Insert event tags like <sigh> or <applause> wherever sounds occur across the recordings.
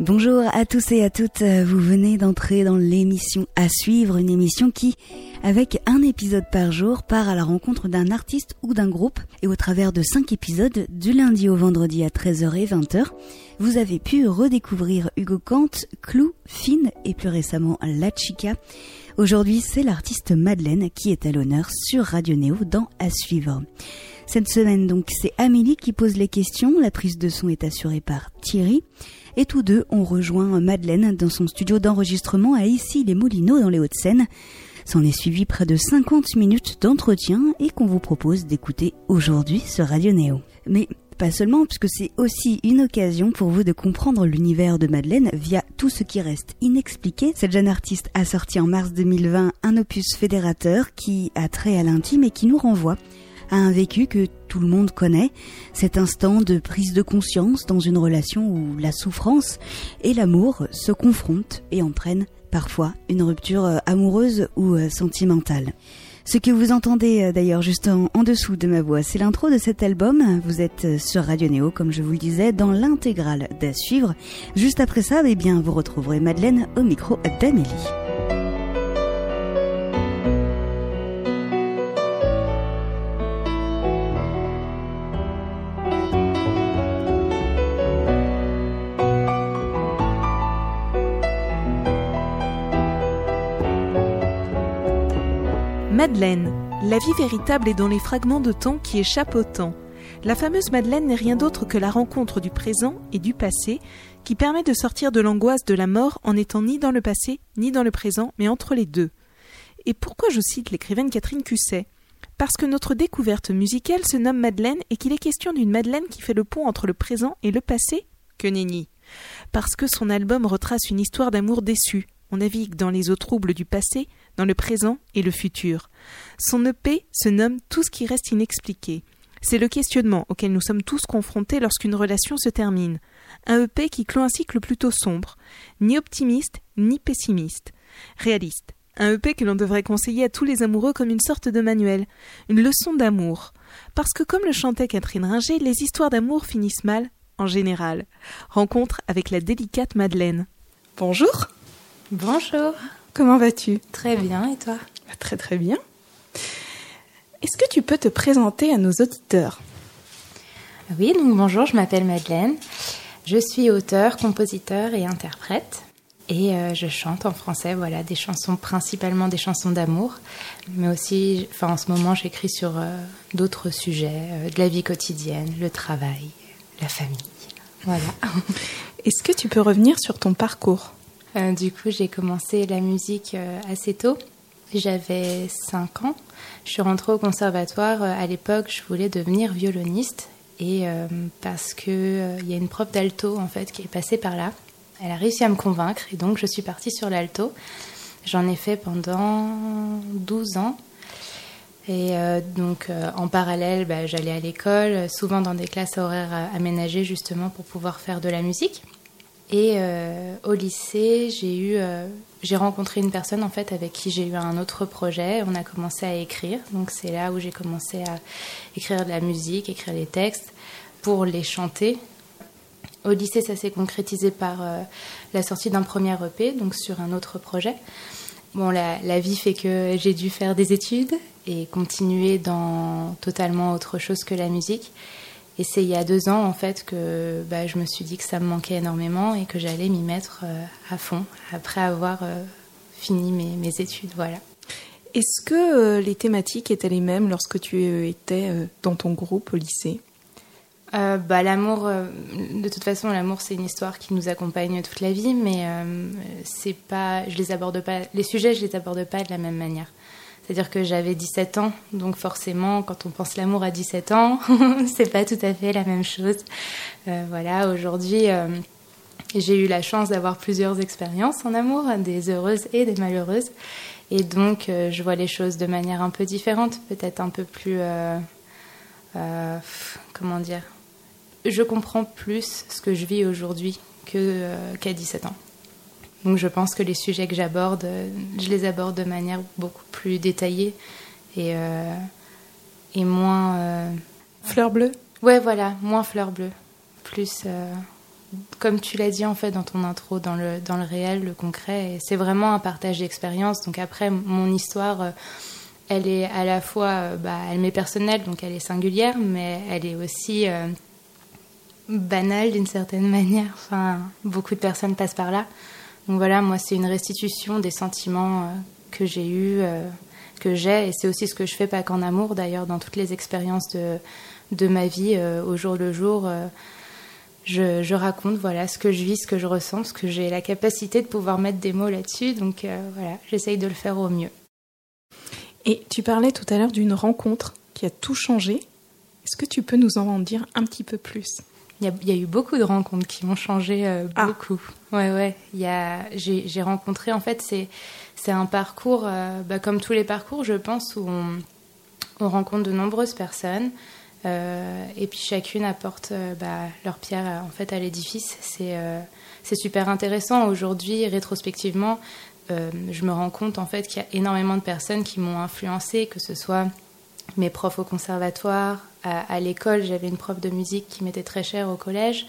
Bonjour à tous et à toutes, vous venez d'entrer dans l'émission à suivre, une émission qui, avec un épisode par jour, part à la rencontre d'un artiste ou d'un groupe et au travers de cinq épisodes, du lundi au vendredi à 13h et 20h, vous avez pu redécouvrir Hugo Kant, Clou, Finn et plus récemment La Chica. Aujourd'hui, c'est l'artiste Madeleine qui est à l'honneur sur Radio Néo dans À suivre. Cette semaine donc, c'est Amélie qui pose les questions, la prise de son est assurée par Thierry et tous deux ont rejoint Madeleine dans son studio d'enregistrement à Issy-les-Moulineaux dans les Hauts-de-Seine. S'en est suivi près de 50 minutes d'entretien et qu'on vous propose d'écouter aujourd'hui sur Radio Néo. Mais pas seulement, puisque c'est aussi une occasion pour vous de comprendre l'univers de Madeleine via tout ce qui reste inexpliqué. Cette jeune artiste a sorti en mars 2020 un opus fédérateur qui a trait à l'intime et qui nous renvoie à un vécu que tout le monde connaît, cet instant de prise de conscience dans une relation où la souffrance et l'amour se confrontent et entraînent parfois une rupture euh, amoureuse ou euh, sentimentale. Ce que vous entendez euh, d'ailleurs juste en, dessous de ma voix, c'est l'intro de cet album. Vous êtes sur Radio Néo, comme je vous le disais, dans l'intégrale d'à suivre. Juste après ça, eh bien, vous retrouverez Madeleine au micro d'Amélie. Madeleine. La vie véritable est dans les fragments de temps qui échappent au temps. La fameuse Madeleine n'est rien d'autre que la rencontre du présent et du passé qui permet de sortir de l'angoisse de la mort en n'étant ni dans le passé ni dans le présent, mais entre les deux. Et pourquoi je cite l'écrivaine Catherine Cusset? Parce que notre découverte musicale se nomme Madeleine et qu'il est question d'une Madeleine qui fait le pont entre le présent et le passé? Que nenni Parce que son album retrace une histoire d'amour déçu. On navigue dans les eaux troubles du passé dans le présent et le futur. Son EP se nomme Tout ce qui reste inexpliqué. C'est le questionnement auquel nous sommes tous confrontés lorsqu'une relation se termine. Un EP qui clôt un cycle plutôt sombre, ni optimiste ni pessimiste, réaliste. Un EP que l'on devrait conseiller à tous les amoureux comme une sorte de manuel, une leçon d'amour. Parce que comme le chantait Catherine Ringer, les histoires d'amour finissent mal, en général. Rencontre avec la délicate Madeleine. Bonjour. Bonjour. Comment vas-tu? Très bien, et toi? Bah, Très très bien. Est-ce que tu peux te présenter à nos auditeurs? Oui, donc bonjour, je m'appelle Madeleine. Je suis auteur, compositeur et interprète. Et euh, je chante en français, voilà, des chansons, principalement des chansons d'amour. Mais aussi, enfin, en ce moment, j'écris sur euh, d'autres sujets, euh, de la vie quotidienne, le travail, la famille. Voilà. <laughs> Est-ce que tu peux revenir sur ton parcours? Euh, du coup, j'ai commencé la musique euh, assez tôt. J'avais 5 ans. Je suis rentrée au conservatoire. Euh, à l'époque, je voulais devenir violoniste. Et parce qu'il il y a une prof d'alto en fait qui est passée par là. Elle a réussi à me convaincre et donc je suis partie sur l'alto. J'en ai fait pendant 12 ans. Et donc en parallèle, bah, j'allais à l'école, souvent dans des classes horaires aménagées justement pour pouvoir faire de la musique. Et euh, au lycée, j'ai eu, euh, j'ai rencontré une personne en fait avec qui j'ai eu un autre projet. On a commencé à écrire, donc c'est là où j'ai commencé à écrire de la musique, écrire les textes pour les chanter. Au lycée, ça s'est concrétisé par euh, la sortie d'un premier EP, donc sur un autre projet. Bon, la, la vie fait que j'ai dû faire des études et continuer dans totalement autre chose que la musique. Et c'est il y a deux ans, en fait, que bah, je me suis dit que ça me manquait énormément et que j'allais m'y mettre euh, à fond après avoir euh, fini mes, mes, études. Voilà. Est-ce que euh, les thématiques étaient les mêmes lorsque tu étais dans ton groupe au lycée? Bah, L'amour, de toute façon, l'amour, c'est une histoire qui nous accompagne toute la vie, mais c'est pas, je les aborde pas, les sujets, je les aborde pas de la même manière. C'est-à-dire que j'avais 17 ans, donc forcément, quand on pense l'amour à 17 ans, <laughs> c'est pas tout à fait la même chose. Euh, voilà, aujourd'hui, euh, j'ai eu la chance d'avoir plusieurs expériences en amour, des heureuses et des malheureuses. Et donc, euh, je vois les choses de manière un peu différente, peut-être un peu plus. comment dire Je comprends plus ce que je vis aujourd'hui qu'à 17 ans. Donc je pense que les sujets que j'aborde, euh, je les aborde de manière beaucoup plus détaillée et, euh, et moins... Euh, fleur bleue? Ouais, voilà, moins fleur bleue. Plus... comme tu l'as dit en fait dans ton intro, dans le, dans le réel, le concret. C'est vraiment un partage d'expérience. Donc après, mon histoire, elle est à la fois, bah, elle m'est personnelle, donc elle est singulière, mais elle est aussi banale d'une certaine <laughs> manière. Enfin, beaucoup de personnes passent par là. Donc voilà, moi, c'est une restitution des sentiments que j'ai eus, que j'ai, et c'est aussi ce que je fais, pas qu'en amour d'ailleurs, dans toutes les expériences de, de ma vie au jour le jour je, raconte voilà ce que je vis, ce que je ressens, parce que j'ai la capacité de pouvoir mettre des mots là-dessus. Donc euh, voilà, j'essaye de le faire au mieux. Et tu parlais tout à l'heure d'une rencontre qui a tout changé. Est-ce que tu peux nous en dire un petit peu plus? Il y, a, eu beaucoup de rencontres qui m'ont changé euh, ah. beaucoup. Ouais, ouais. Il y a, j'ai, rencontré, en fait, c'est, c'est un parcours, euh, bah, comme tous les parcours, je pense, où on, on rencontre de nombreuses personnes. Euh, et puis chacune apporte bah, leur pierre en fait à l'édifice. C'est c'est super intéressant aujourd'hui, rétrospectivement. je me rends compte en fait qu'il y a énormément de personnes qui m'ont influencé, que ce soit mes profs au conservatoire, à, l'école, j'avais une prof de musique qui m'était très chère au collège.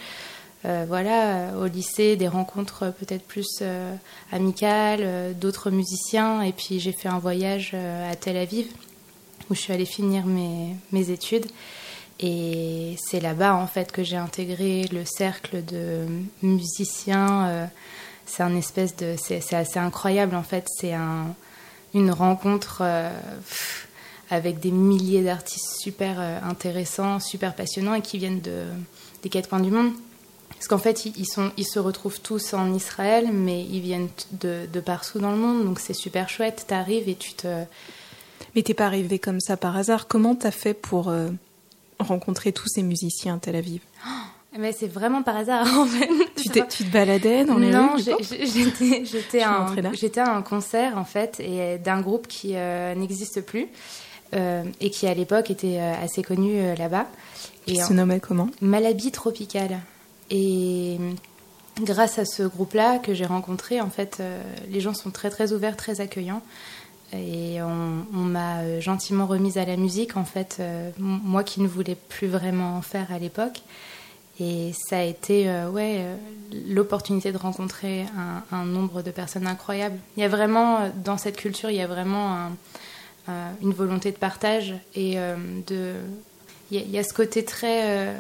voilà, au lycée, des rencontres peut-être plus amicales, d'autres musiciens. Et puis j'ai fait un voyage à Tel Aviv où je suis allée finir mes, mes études. Et c'est là-bas, en fait, que j'ai intégré le cercle de musiciens. Euh, c'est un espèce de. C'est assez incroyable, en fait. C'est un, une rencontre euh, avec des milliers d'artistes super euh, intéressants, super passionnants et qui viennent de, des quatre coins du monde. Parce qu'en fait, ils, sont, ils se retrouvent tous en Israël, mais ils viennent de, de partout dans le monde. Donc c'est super chouette. Tu arrives et tu te. Mais t'es pas arrivé comme ça par hasard. Comment t'as fait pour rencontrer tous ces musiciens à Tel Aviv? Mais c'est vraiment par hasard <laughs> en fait. Tu, tu te baladais dans les non, rues Non, j'étais à un concert en fait et d'un groupe qui euh, n'existe plus euh, et qui à l'époque était euh, assez connu là-bas. Et se nommait comment? Malabi Tropical. Et grâce à ce groupe-là que j'ai rencontré, en fait, les gens sont très très ouverts, très accueillants. Et on, m'a euh, gentiment remise à la musique, en fait, euh, moi qui ne voulais plus vraiment en faire à l'époque. Et ça a été euh, ouais, l'opportunité de rencontrer un, nombre de personnes incroyables. Il y a vraiment, dans cette culture, il y a vraiment une volonté de partage et de. Il y, a, ce côté très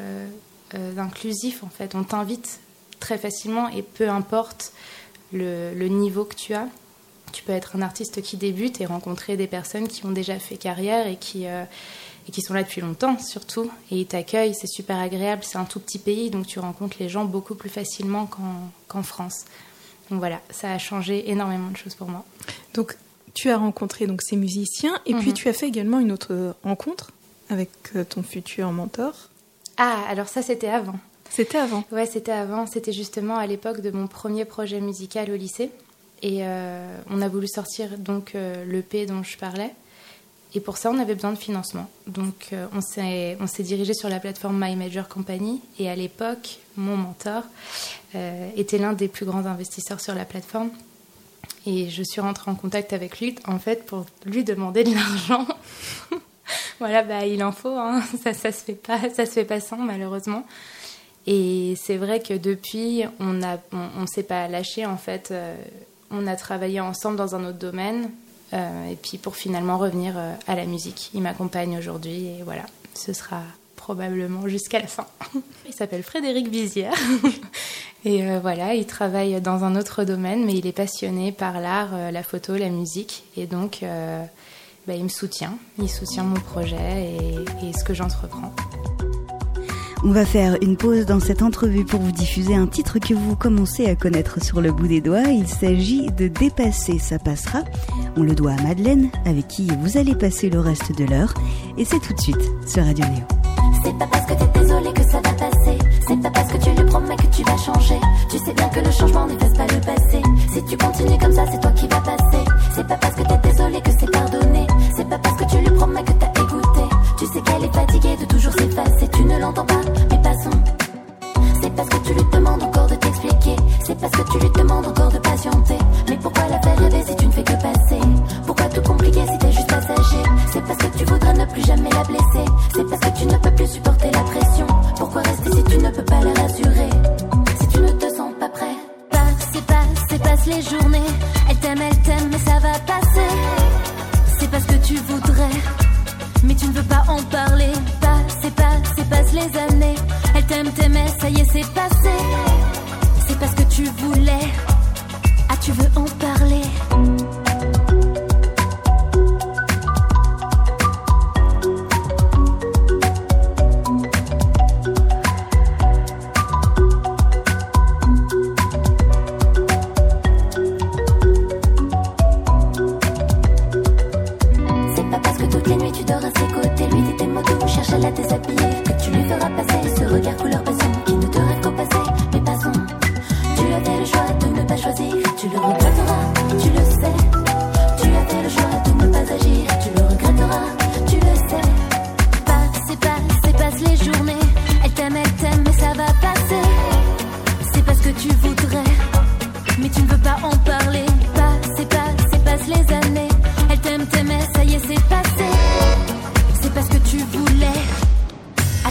inclusif, en fait. On t'invite très facilement et peu importe le niveau que tu as, tu peux être un artiste qui débute et rencontrer des personnes qui ont déjà fait carrière et qui, euh, et qui sont là depuis longtemps surtout. Et ils t'accueillent, c'est super agréable. C'est un tout petit pays, donc tu rencontres les gens beaucoup plus facilement qu'en France. Donc voilà, ça a changé énormément de choses pour moi. Donc tu as rencontré donc ces musiciens et puis mhm. tu as fait également une autre rencontre avec euh, ton futur mentor. Ah, alors ça c'était avant. C'était avant. Ouais, c'était avant. C'était justement à l'époque de mon premier projet musical au lycée. Et euh, on a voulu sortir donc euh, l'EP dont je parlais. Et pour ça, on avait besoin de financement. Donc, euh, on s'est dirigé sur la plateforme My Major Company. Et à l'époque, mon mentor était l'un des plus grands investisseurs sur la plateforme. Et je suis rentrée en contact avec lui, en fait, pour lui demander de l'argent. <laughs> voilà, bah, il en faut. Hein. <laughs> Ça, ça se fait pas, se fait pas sans, malheureusement. Et c'est vrai que depuis, on ne on, s'est pas lâché, en fait on a travaillé ensemble dans un autre domaine. Euh, et puis pour finalement revenir euh, à la musique. Il m'accompagne aujourd'hui et voilà, ce sera probablement jusqu'à la fin. <laughs> Il s'appelle Frédéric Bizière. <laughs> et euh, voilà, il travaille dans un autre domaine, mais il est passionné par l'art, la photo, la musique. Et donc, bah, il me soutient. Il soutient mon projet et, et ce que j'entreprends. On va faire une pause dans cette entrevue pour vous diffuser un titre que vous commencez à connaître sur le bout des doigts. Il s'agit de Dépasser, ça passera. On le doit à Madeleine, avec qui vous allez passer le reste de l'heure. Et c'est tout de suite sur Radio Néo. C'est pas parce que t'es désolé que ça va passer. C'est pas parce que tu lui promets que tu vas changer. Tu sais bien que le changement n'efface pas le passé. Si tu continues comme ça, c'est toi qui vas passer. C'est pas parce que t'es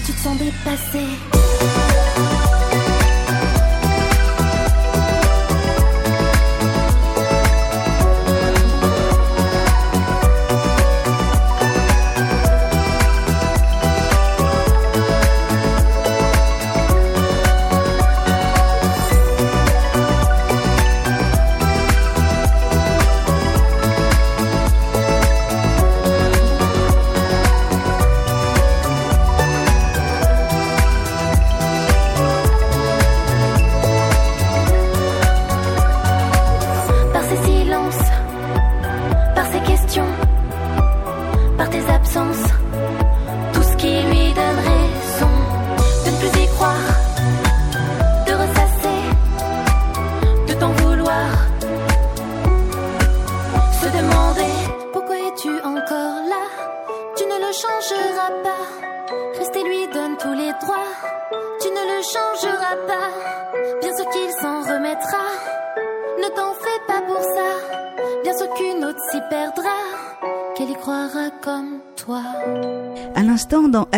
tu te sens dépassé.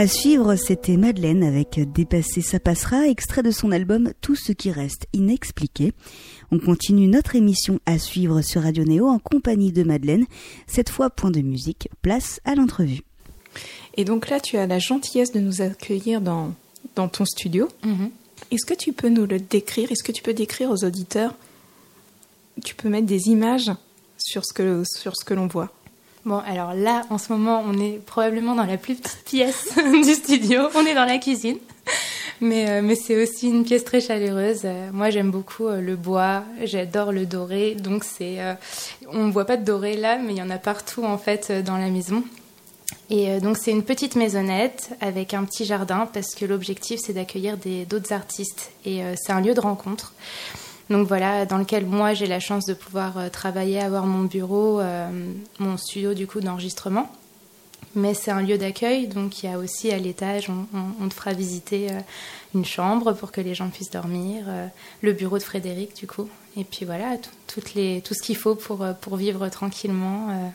À suivre, c'était Madeleine avec Dépasser ça passera, extrait de son album Tout ce qui reste inexpliqué. On continue notre émission À suivre sur Radio Néo en compagnie de Madeleine. Cette fois, point de musique, place à l'entrevue. Et donc là, tu as la gentillesse de nous accueillir dans, dans ton studio. Mhm. Est-ce que tu peux nous le décrire? Est-ce que tu peux décrire aux auditeurs? Tu peux mettre des images sur ce que, sur ce que l'on voit. Bon, alors là, en ce moment, on est probablement dans la plus petite pièce <laughs> du studio. On est dans la cuisine. Mais, euh, mais c'est aussi une pièce très chaleureuse. Euh, moi, j'aime beaucoup euh, le bois. J'adore le doré. Donc, c'est, on ne voit pas de doré là, mais il y en a partout, en fait, dans la maison. Et donc, c'est une petite maisonnette avec un petit jardin parce que l'objectif, c'est d'accueillir des, d'autres artistes. Et c'est un lieu de rencontre. Donc voilà, dans lequel moi j'ai la chance de pouvoir euh, travailler, avoir mon bureau, euh, mon studio du coup d'enregistrement. Mais c'est un lieu d'accueil, donc il y a aussi à l'étage, on, te fera visiter euh, une chambre pour que les gens puissent dormir, le bureau de Frédéric du coup. Et puis voilà, tout, toutes les, tout ce qu'il faut pour, pour vivre tranquillement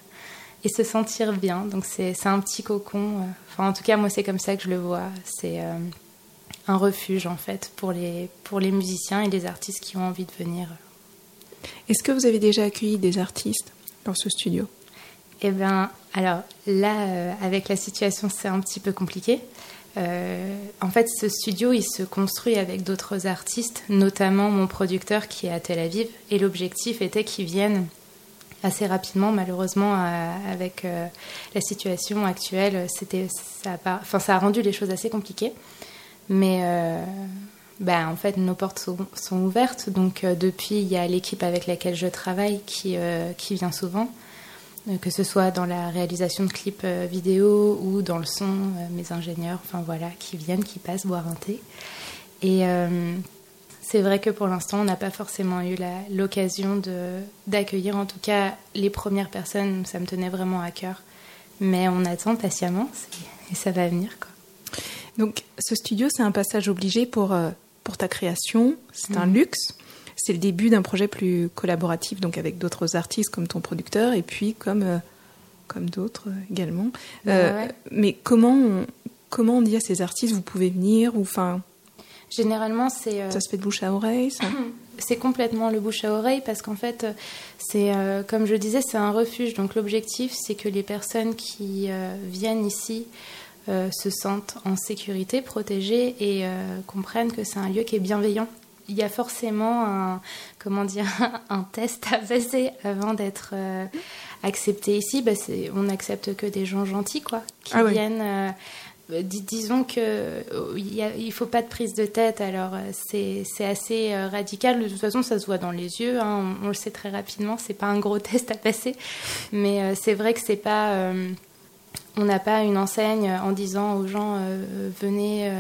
et se sentir bien. Donc c'est un petit cocon. Enfin en tout cas moi c'est comme ça que je le vois. C'est un refuge en fait pour les, pour les musiciens et les artistes qui ont envie de venir. Est-ce que vous avez déjà accueilli des artistes dans ce studio? Eh bien, alors là, euh, avec la situation, c'est un petit peu compliqué. Euh, en fait, ce studio, il se construit avec d'autres artistes, notamment mon producteur qui est à Tel Aviv. Et l'objectif était qu'ils viennent assez rapidement. Malheureusement, euh, avec euh, la situation actuelle, c'était, ça, a pas, ça a rendu les choses assez compliquées. Mais euh, ben, en fait, nos portes sont, ouvertes. Donc, euh, depuis, il y a l'équipe avec laquelle je travaille qui, euh, qui vient souvent, que ce soit dans la réalisation de clips vidéo ou dans le son, mes ingénieurs, enfin voilà, qui viennent, qui passent boire un thé. Et c'est vrai que pour l'instant, on n'a pas forcément eu l'occasion d'accueillir, en tout cas, les premières personnes. Ça me tenait vraiment à cœur. Mais on attend patiemment et ça va venir, quoi. Donc, ce studio, c'est un passage obligé pour, euh, pour ta création. C'est un luxe. C'est le début d'un projet plus collaboratif, donc avec d'autres artistes comme ton producteur et puis comme, euh, comme d'autres euh, également. Ouais, ouais. Mais comment on, comment on dit à ces artistes, vous pouvez venir ou enfin, Généralement, c'est euh, ça se fait de bouche à oreille ça? <clears throat> C'est complètement le bouche à oreille parce qu'en fait, c'est euh, comme je disais, c'est un refuge. Donc l'objectif, c'est que les personnes qui euh, viennent ici se sentent en sécurité, protégés et comprennent que c'est un lieu qui est bienveillant. Il y a forcément un, comment dire, <laughs> un test à passer avant d'être accepté ici. Bah, on n'accepte que des gens gentils, quoi, qui ah viennent. Euh, disons que euh, il faut pas de prise de tête. Alors euh, c'est assez radical. De toute façon, ça se voit dans les yeux. Hein. on, le sait très rapidement. C'est pas un gros <laughs> test à passer, mais c'est vrai que c'est pas. On n'a pas une enseigne en disant aux gens venez.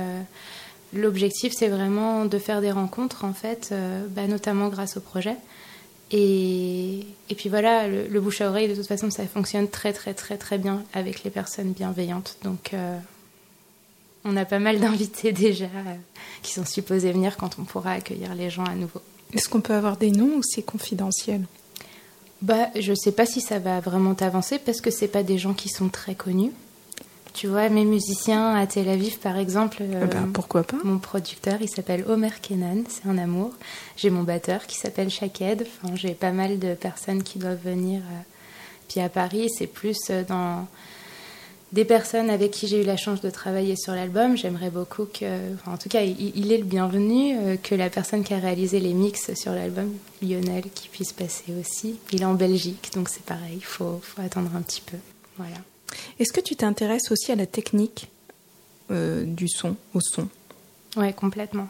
L'objectif, c'est vraiment de faire des rencontres, en fait, bah, notamment grâce au projet. Et, puis voilà, le, bouche à oreille, de toute façon, ça fonctionne très, très, très, très bien avec les personnes bienveillantes. Donc, on a pas mal d'invités <laughs> déjà euh, qui sont supposés venir quand on pourra accueillir les gens à nouveau. Est-ce qu'on peut avoir des noms ou c'est confidentiel? Bah, je sais pas si ça va vraiment avancer parce que c'est pas des gens qui sont très connus. Tu vois, mes musiciens à Tel Aviv, par exemple. Euh, ben, pourquoi pas? Mon producteur, il s'appelle Omer Kenan, c'est un amour. J'ai mon batteur qui s'appelle Shaked. Enfin, j'ai pas mal de personnes qui doivent venir. Euh, puis à Paris, c'est plus dans des personnes avec qui j'ai eu la chance de travailler sur l'album. J'aimerais beaucoup que, en tout cas, il, est le bienvenu, euh, que la personne qui a réalisé les mix sur l'album, Lionel, qui puisse passer aussi. Il est en Belgique, donc c'est pareil, il faut, attendre un petit peu. Voilà. Est-ce que tu t'intéresses aussi à la technique euh, du son, au son? Oui, complètement.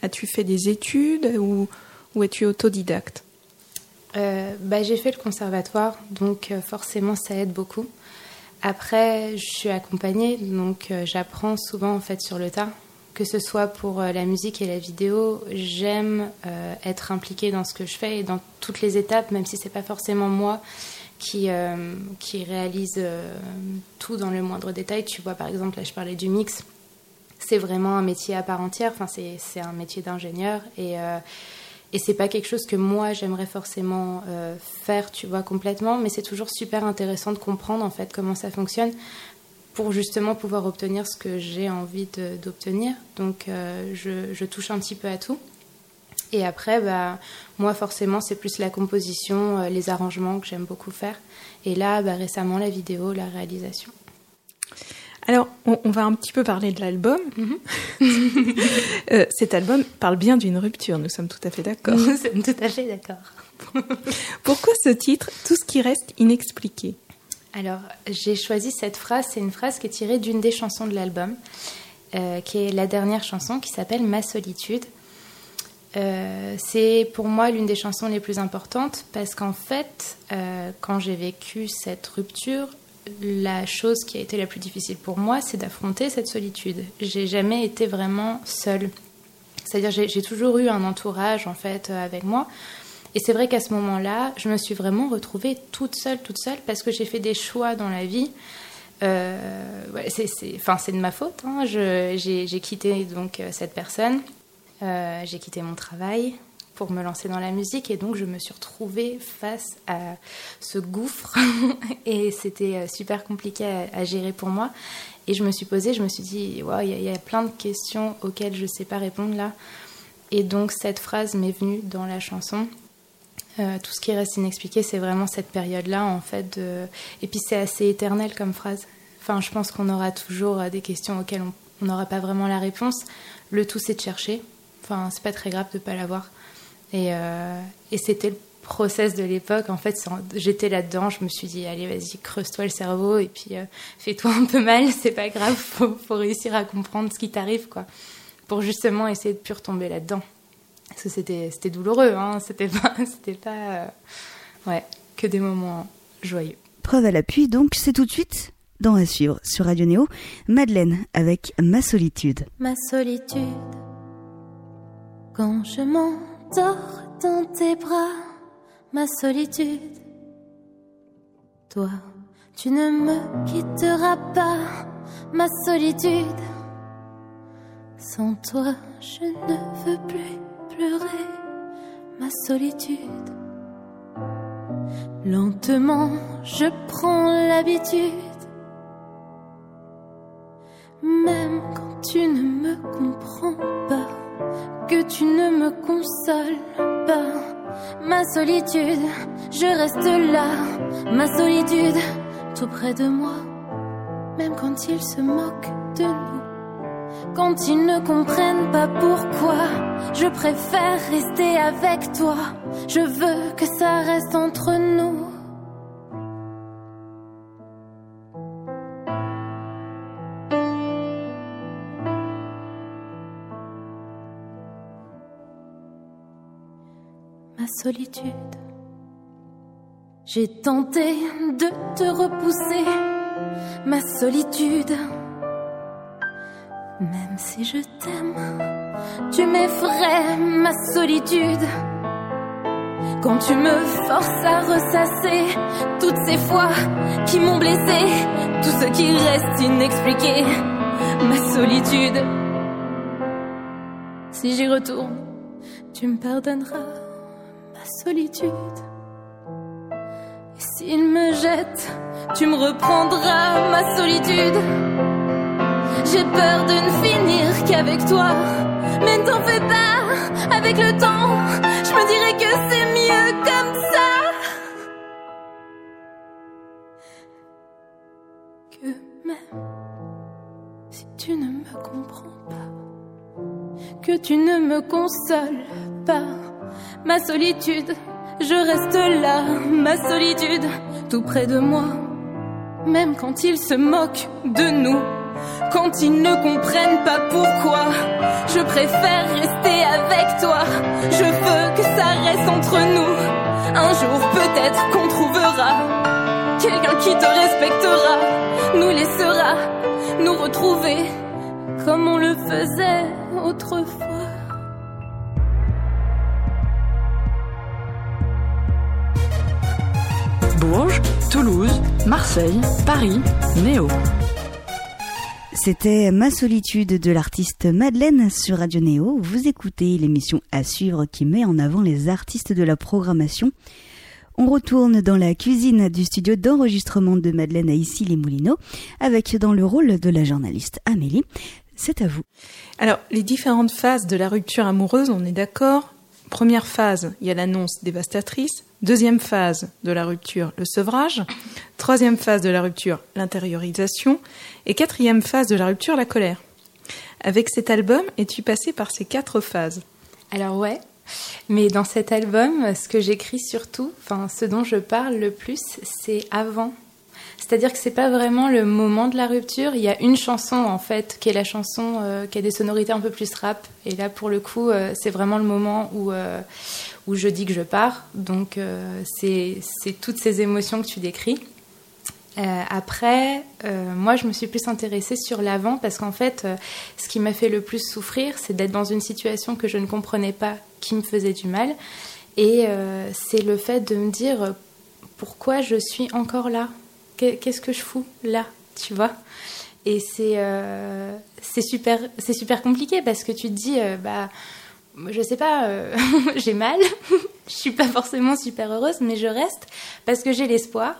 as-tu fait des études ou, ou es-tu autodidacte? Euh, bah, J'ai fait le conservatoire, donc forcément ça aide beaucoup. Après, je suis accompagnée, donc euh, j'apprends souvent en fait sur le tas. Que ce soit pour euh, la musique et la vidéo, j'aime euh, être impliquée dans ce que je fais et dans toutes les étapes, même si c'est pas forcément moi qui, qui réalise tout dans le moindre détail. Tu vois, par exemple, là, je parlais du mix. C'est vraiment un métier à part entière. Enfin, c'est un métier d'ingénieur et et c'est pas quelque chose que moi j'aimerais forcément euh, faire, tu vois, complètement, mais c'est toujours super intéressant de comprendre en fait comment ça fonctionne pour justement pouvoir obtenir ce que j'ai envie d'obtenir. Donc euh, je, touche un petit peu à tout. Et après, bah, moi forcément c'est plus la composition, euh, les arrangements que j'aime beaucoup faire. Et là, bah, récemment la vidéo, la réalisation. Alors, on, va un petit peu parler de l'album. Mhm. <laughs> Euh, cet album parle bien d'une rupture, nous sommes tout à fait d'accord. Nous sommes tout à fait d'accord. <laughs> Pourquoi ce titre, Tout ce qui reste inexpliqué? Alors, j'ai choisi cette phrase, c'est une phrase qui est tirée d'une des chansons de l'album, euh, qui est la dernière chanson qui s'appelle Ma solitude. Euh, c'est pour moi l'une des chansons les plus importantes parce qu'en fait, quand j'ai vécu cette rupture, la chose qui a été la plus difficile pour moi, c'est d'affronter cette solitude. J'ai jamais été vraiment seule. C'est-à-dire, j'ai toujours eu un entourage, en fait, euh, avec moi. Et c'est vrai qu'à ce moment-là, je me suis vraiment retrouvée toute seule, toute seule, parce que j'ai fait des choix dans la vie. Euh, c'est, enfin, c'est de ma faute. Hein. j'ai, quitté donc euh, cette personne. J'ai quitté mon travail pour me lancer dans la musique et donc je me suis retrouvée face à ce gouffre <laughs> et c'était euh, super compliqué à, gérer pour moi. Et je me suis posée, je me suis dit il y, a plein de questions auxquelles je ne sais pas répondre là. Et donc cette phrase m'est venue dans la chanson. Euh, tout ce qui reste inexpliqué c'est vraiment cette période là en fait et puis c'est assez éternel comme phrase. Enfin je pense qu'on aura toujours euh, des questions auxquelles on n'aura pas vraiment la réponse. Le tout c'est de chercher. Enfin c'est pas très grave de pas l'avoir euh, et, c'était le process de l'époque. En fait, j'étais là-dedans, je me suis dit, allez, vas-y, creuse-toi le cerveau et puis euh, fais-toi un peu mal, <laughs> c'est pas grave, faut, faut réussir à comprendre ce qui t'arrive, quoi. Pour justement essayer de plus retomber là-dedans. Parce que c'était, c'était douloureux, hein, c'était pas, <laughs> c'était pas, euh, ouais, que des moments joyeux. Preuve à l'appui, donc, c'est tout de suite dans À suivre sur Radio Néo, Madeleine avec Ma solitude. Ma solitude, quand je m'en dors dans tes bras, ma solitude. Toi, tu ne me quitteras pas, ma solitude. Sans toi, je ne veux plus pleurer, ma solitude. Lentement, je prends l'habitude. Même quand tu ne me comprends pas que tu ne me consoles pas. Ma solitude, je reste là, ma solitude, tout près de moi. même quand ils se moquent de nous. Quand ils ne comprennent pas pourquoi, je préfère rester avec toi. Je veux que ça reste entre nous. Solitude. J'ai tenté de te repousser, ma solitude. Même si je t'aime, tu m'effraies, ma solitude. Quand tu me forces à ressasser toutes ces fois qui m'ont blessé, tout ce qui reste inexpliqué, ma solitude. Si j'y retourne, tu me pardonneras, solitude. Et s'il me jette, tu me reprendras, ma solitude. J'ai peur de ne finir qu'avec toi. Mais ne t'en fais pas, avec le temps, je me dirais que c'est mieux comme ça. Que même si tu ne me comprends pas, que tu ne me consoles pas, ma solitude, je reste là, ma solitude, tout près de moi, même quand ils se moquent de nous quand ils ne comprennent pas pourquoi. Je préfère rester avec toi. Je veux que ça reste entre nous. Un jour peut-être qu'on trouvera quelqu'un qui te respectera, nous laissera nous retrouver comme on le faisait autrefois. Bourges, Toulouse, Marseille, Paris, Néo. C'était Ma solitude de l'artiste Madeleine sur Radio Néo. Vous écoutez l'émission à suivre qui met en avant les artistes de la programmation. On retourne dans la cuisine du studio d'enregistrement de Madeleine à Issy-les-Moulineaux avec dans le rôle de la journaliste Amélie. C'est à vous. Alors, les différentes phases de la rupture amoureuse, on est d'accord Première phase, il y a l'annonce dévastatrice. Deuxième phase de la rupture, le sevrage. Troisième phase de la rupture, l'intériorisation. Et quatrième phase de la rupture, la colère. Avec cet album, es-tu passé par ces quatre phases? Alors ouais, mais dans cet album, ce que j'écris surtout, enfin ce dont je parle le plus, c'est avant. C'est-à-dire que c'est pas vraiment le moment de la rupture. Il y a une chanson en fait qui est la chanson euh, qui a des sonorités un peu plus rap. Et là pour le coup, euh, c'est vraiment le moment où euh, où je dis que je pars. Donc c'est c'est toutes ces émotions que tu décris. après, moi, je me suis plus intéressée sur l'avant parce qu'en fait, ce qui m'a fait le plus souffrir, c'est d'être dans une situation que je ne comprenais pas, qui me faisait du mal. Et c'est le fait de me dire pourquoi je suis encore là? Qu'est-ce que je fous là, tu vois? Et c'est euh, c'est super c'est super compliqué parce que tu te dis euh, bah je sais pas, euh, <laughs> j'ai mal, <laughs> je suis pas forcément super heureuse, mais je reste parce que j'ai l'espoir.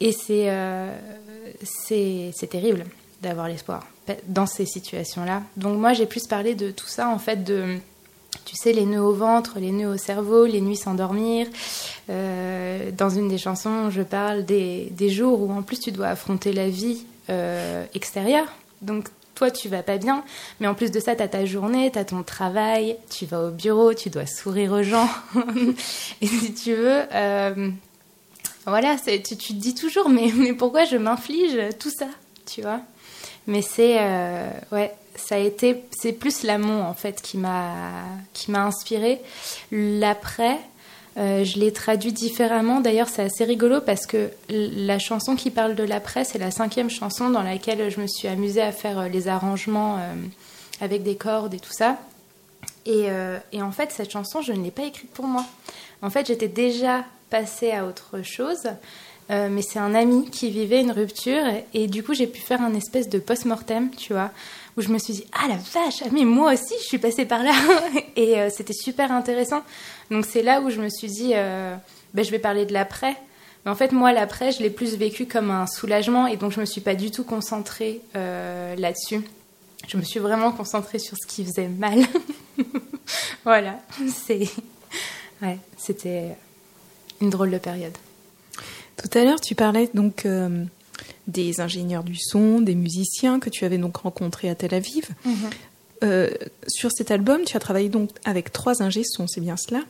Et c'est c'est terrible d'avoir l'espoir dans ces situations-là. Donc moi j'ai plus parlé de tout ça en fait de tu sais, les nœuds au ventre, les nœuds au cerveau, les nuits sans dormir. Euh, dans une des chansons, je parle des, des, jours où en plus tu dois affronter la vie euh, extérieure. Donc toi, tu vas pas bien, mais en plus de ça, tu as ta journée, tu as ton travail, tu vas au bureau, tu dois sourire aux gens. <laughs> Et si tu veux, euh, voilà, tu, tu, te dis toujours, mais, mais pourquoi je m'inflige tout ça, tu vois? Mais c'est, ouais, ça a été, c'est plus l'amont en fait qui m'a qui m'a inspiré. L'après, euh, je l'ai traduit différemment. D'ailleurs, c'est assez rigolo parce que la chanson qui parle de l'après, c'est la cinquième chanson dans laquelle je me suis amusée à faire euh, les arrangements euh, avec des cordes et tout ça. Et, en fait, cette chanson, je ne l'ai pas écrite pour moi. En fait, j'étais déjà passée à autre chose. mais c'est un ami qui vivait une rupture et, et du coup j'ai pu faire un espèce de post-mortem, tu vois, où je me suis dit ah la vache, mais moi aussi je suis passée par là <laughs> et euh, c'était super intéressant. Donc c'est là où je me suis dit euh, ben, je vais parler de l'après. Mais en fait moi l'après je l'ai plus vécu comme un soulagement et donc je me suis pas du tout concentrée euh, là-dessus. Je me suis vraiment concentrée sur ce qui faisait mal. <laughs> voilà, c'est ouais, c'était une drôle de période. Tout à l'heure tu parlais donc des ingénieurs du son, des musiciens que tu avais donc rencontrés à Tel Aviv. Mhm. Euh, sur cet album, tu as travaillé donc avec trois ingé sons, c'est bien cela?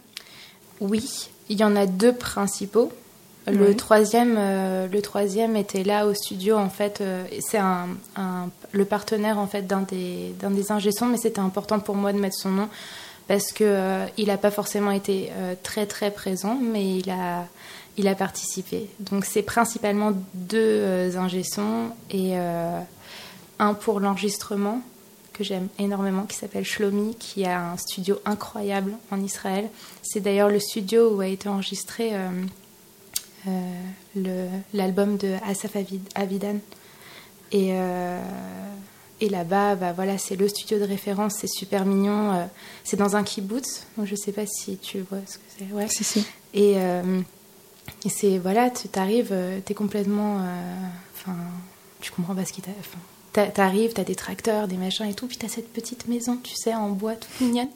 Oui, il y en a deux principaux. Le Ouais. troisième, euh, le troisième était là au studio en fait. euh, c'est un, un- le partenaire en fait d'un des d'un des ingé sons, mais c'était important pour moi de mettre son nom parce euh, il n'a pas forcément été très très présent, mais il a il a participé. Donc c'est principalement deux euh, ingé sons et euh, un pour l'enregistrement que j'aime énormément qui s'appelle Shlomi qui a un studio incroyable en Israël. C'est d'ailleurs le studio où a été enregistré euh, euh, l'album de Asaf Avid- Avidan. Et, et là-bas, bah, voilà, c'est le studio de référence, c'est super mignon. c'est dans un kibbutz, donc je sais pas si tu vois ce que c'est. Ouais. Si, si. Et, et c'est voilà, tu t'arrives, tu es complètement. euh, Enfin, tu comprends pas ce qui t'a. T'arrives, t'as des tracteurs, des machins et tout, puis t'as cette petite maison, tu sais, en bois toute mignonne.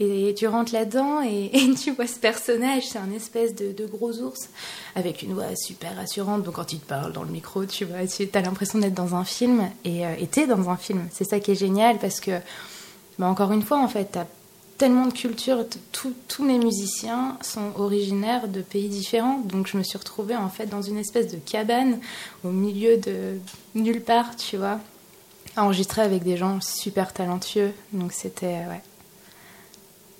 Et tu rentres là-dedans <laughs> et, tu vois ce personnage, c'est un espèce de, gros ours avec une voix super rassurante. Donc quand il te parle dans le micro, tu vois, tu as l'impression d'être dans un film et euh, t'es dans un film. C'est ça qui est génial parce que, bah, encore une fois, en fait, t'as tellement de culture. t- tout- Tous mes musiciens sont originaires de pays différents. Donc je me suis retrouvée en fait dans une espèce de cabane au milieu de nulle part, tu vois, à enregistrer avec des gens super talentueux. Donc c'était, euh, ouais.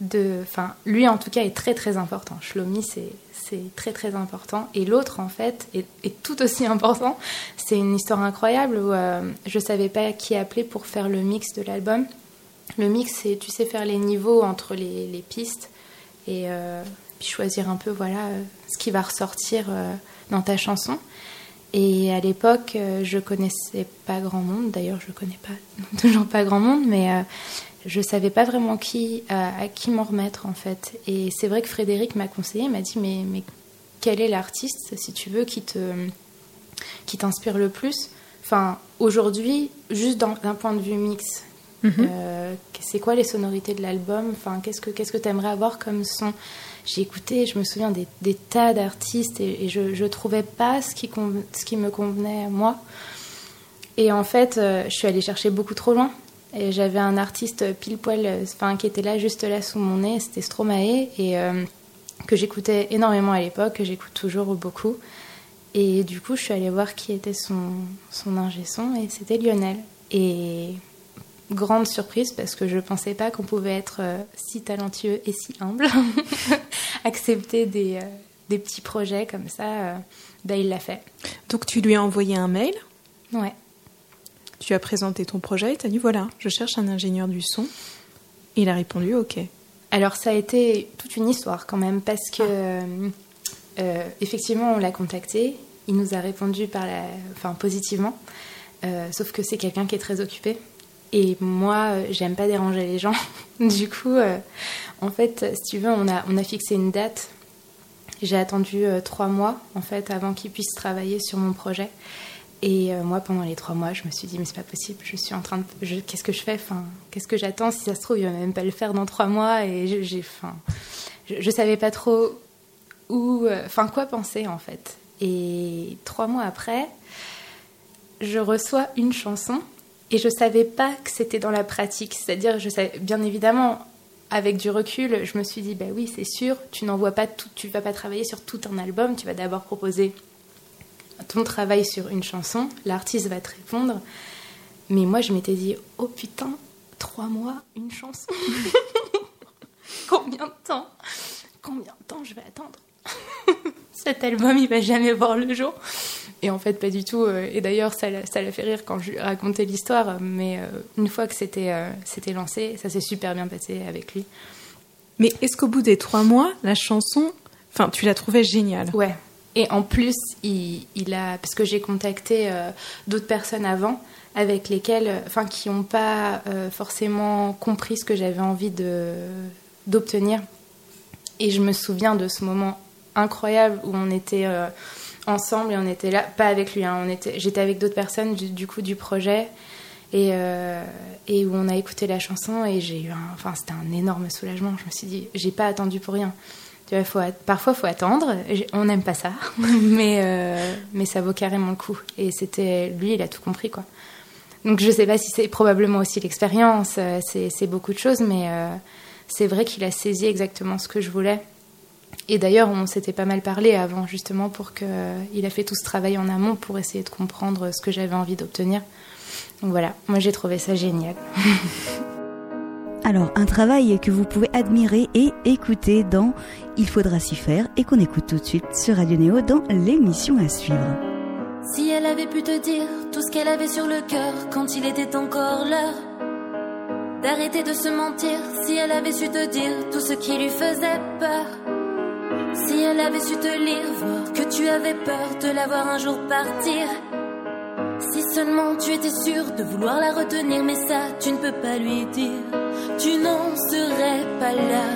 De, enfin, lui en tout cas est très très important. Shlomi c'est très très important. Et l'autre en fait est, est tout aussi important. C'est une histoire incroyable où euh, je savais pas qui appeler pour faire le mix de l'album. Le mix, c'est tu sais faire les niveaux entre les, les pistes et euh, puis choisir un peu voilà euh, ce qui va ressortir euh, dans ta chanson. Et à l'époque, je connaissais pas grand monde. D'ailleurs, je connais pas <laughs> toujours pas grand monde, mais je savais pas vraiment qui à, à qui m'en remettre en fait. Et c'est vrai que Frédéric m'a conseillé, m'a dit mais mais quel est l'artiste si tu veux qui te qui t'inspire le plus? Enfin, aujourd'hui, juste d'un point de vue mix, euh, c'est quoi les sonorités de l'album? Enfin, qu'est-ce que qu'est-ce que avoir comme son? J'ai écouté, je me souviens des, tas d'artistes et, je je trouvais pas ce qui ce qui me convenait à moi. Et en fait, euh, je suis allée chercher beaucoup trop loin. Et j'avais un artiste pile poil, enfin qui était là juste là sous mon nez, c'était Stromae et euh, que j'écoutais énormément à l'époque, que j'écoute toujours beaucoup. Et du coup, je suis allée voir qui était son son ingé son et c'était Lionel. Et grande surprise parce que je pensais pas qu'on pouvait être euh, si talentueux et si humble, <laughs> accepter des, euh, des petits projets comme ça. ben, il l'a fait. Donc tu lui as envoyé un mail, Ouais. tu as présenté ton projet et tu as dit voilà, je cherche un ingénieur du son. Il a répondu ok. Alors ça a été toute une histoire quand même parce que euh, effectivement on l'a contacté, il nous a répondu par la, enfin positivement, Euh, sauf que c'est quelqu'un qui est très occupé et moi euh, j'aime pas déranger les gens. <laughs> du coup, euh, en fait, si tu veux, on a on a fixé une date. J'ai attendu euh, trois mois en fait avant qu'il puisse travailler sur mon projet. Et moi, pendant les trois mois, je me suis dit, mais c'est pas possible, je suis en train de. Qu'est-ce que je fais? Qu'est-ce que j'attends? Si ça se trouve, il va même pas le faire dans trois mois. Et j'ai. Enfin, je, je savais pas trop où. Enfin, quoi penser, en fait. Et trois mois après, je reçois une chanson et je savais pas que c'était dans la pratique. C'est-à-dire, je savais, bien évidemment, avec du recul, je me suis dit, bah oui, c'est sûr, tu n'envoies pas tout, tu vas pas travailler sur tout un album, tu vas d'abord proposer ton travail sur une chanson, l'artiste va te répondre. Mais moi, je m'étais dit, oh putain, trois mois, une chanson. <laughs> Combien de temps? Combien de temps je vais attendre? <laughs> Cet album, il va jamais voir le jour. Et en fait, pas du tout. euh, Et d'ailleurs, ça l'a ça l'a fait rire quand je lui ai raconté l'histoire. Mais euh, une fois que c'était euh, c'était lancé, ça s'est super bien passé avec lui. Mais est-ce qu'au bout des trois mois, la chanson, enfin, tu la trouvais géniale? Ouais. Et en plus, il, il a, parce que j'ai contacté euh, d'autres personnes avant, avec lesquelles, enfin, qui n'ont pas euh, forcément compris ce que j'avais envie de d'obtenir. Et je me souviens de ce moment incroyable où on était euh, ensemble et on était là, pas avec lui, hein, j'étais avec d'autres personnes du, coup du projet. Et, euh, et où on a écouté la chanson et j'ai eu un, enfin c'était un énorme soulagement. Je me suis dit, j'ai pas attendu pour rien Tu vois, faut, parfois, faut attendre. On n'aime pas ça, <laughs> mais, euh, mais ça vaut carrément le coup. Et c'était lui, il a tout compris, quoi. Donc je sais pas si c'est probablement aussi l'expérience, c'est beaucoup de choses, mais c'est vrai qu'il a saisi exactement ce que je voulais. Et d'ailleurs, on s'était pas mal parlé avant, justement, pour que il a fait tout ce travail en amont pour essayer de comprendre ce que j'avais envie d'obtenir. Donc voilà, moi j'ai trouvé ça génial. <laughs> Alors, un travail que vous pouvez admirer et écouter dans Il faudra s'y faire et qu'on écoute tout de suite sur Radio Néo dans l'émission à suivre. Si elle avait pu te dire tout ce qu'elle avait sur le cœur quand il était encore l'heure d'arrêter de se mentir, si elle avait su te dire tout ce qui lui faisait peur, si elle avait su te lire, voir que tu avais peur de la voir un jour partir. Si seulement tu étais sûr de vouloir la retenir, mais ça tu ne peux pas lui dire, tu n'en serais pas là,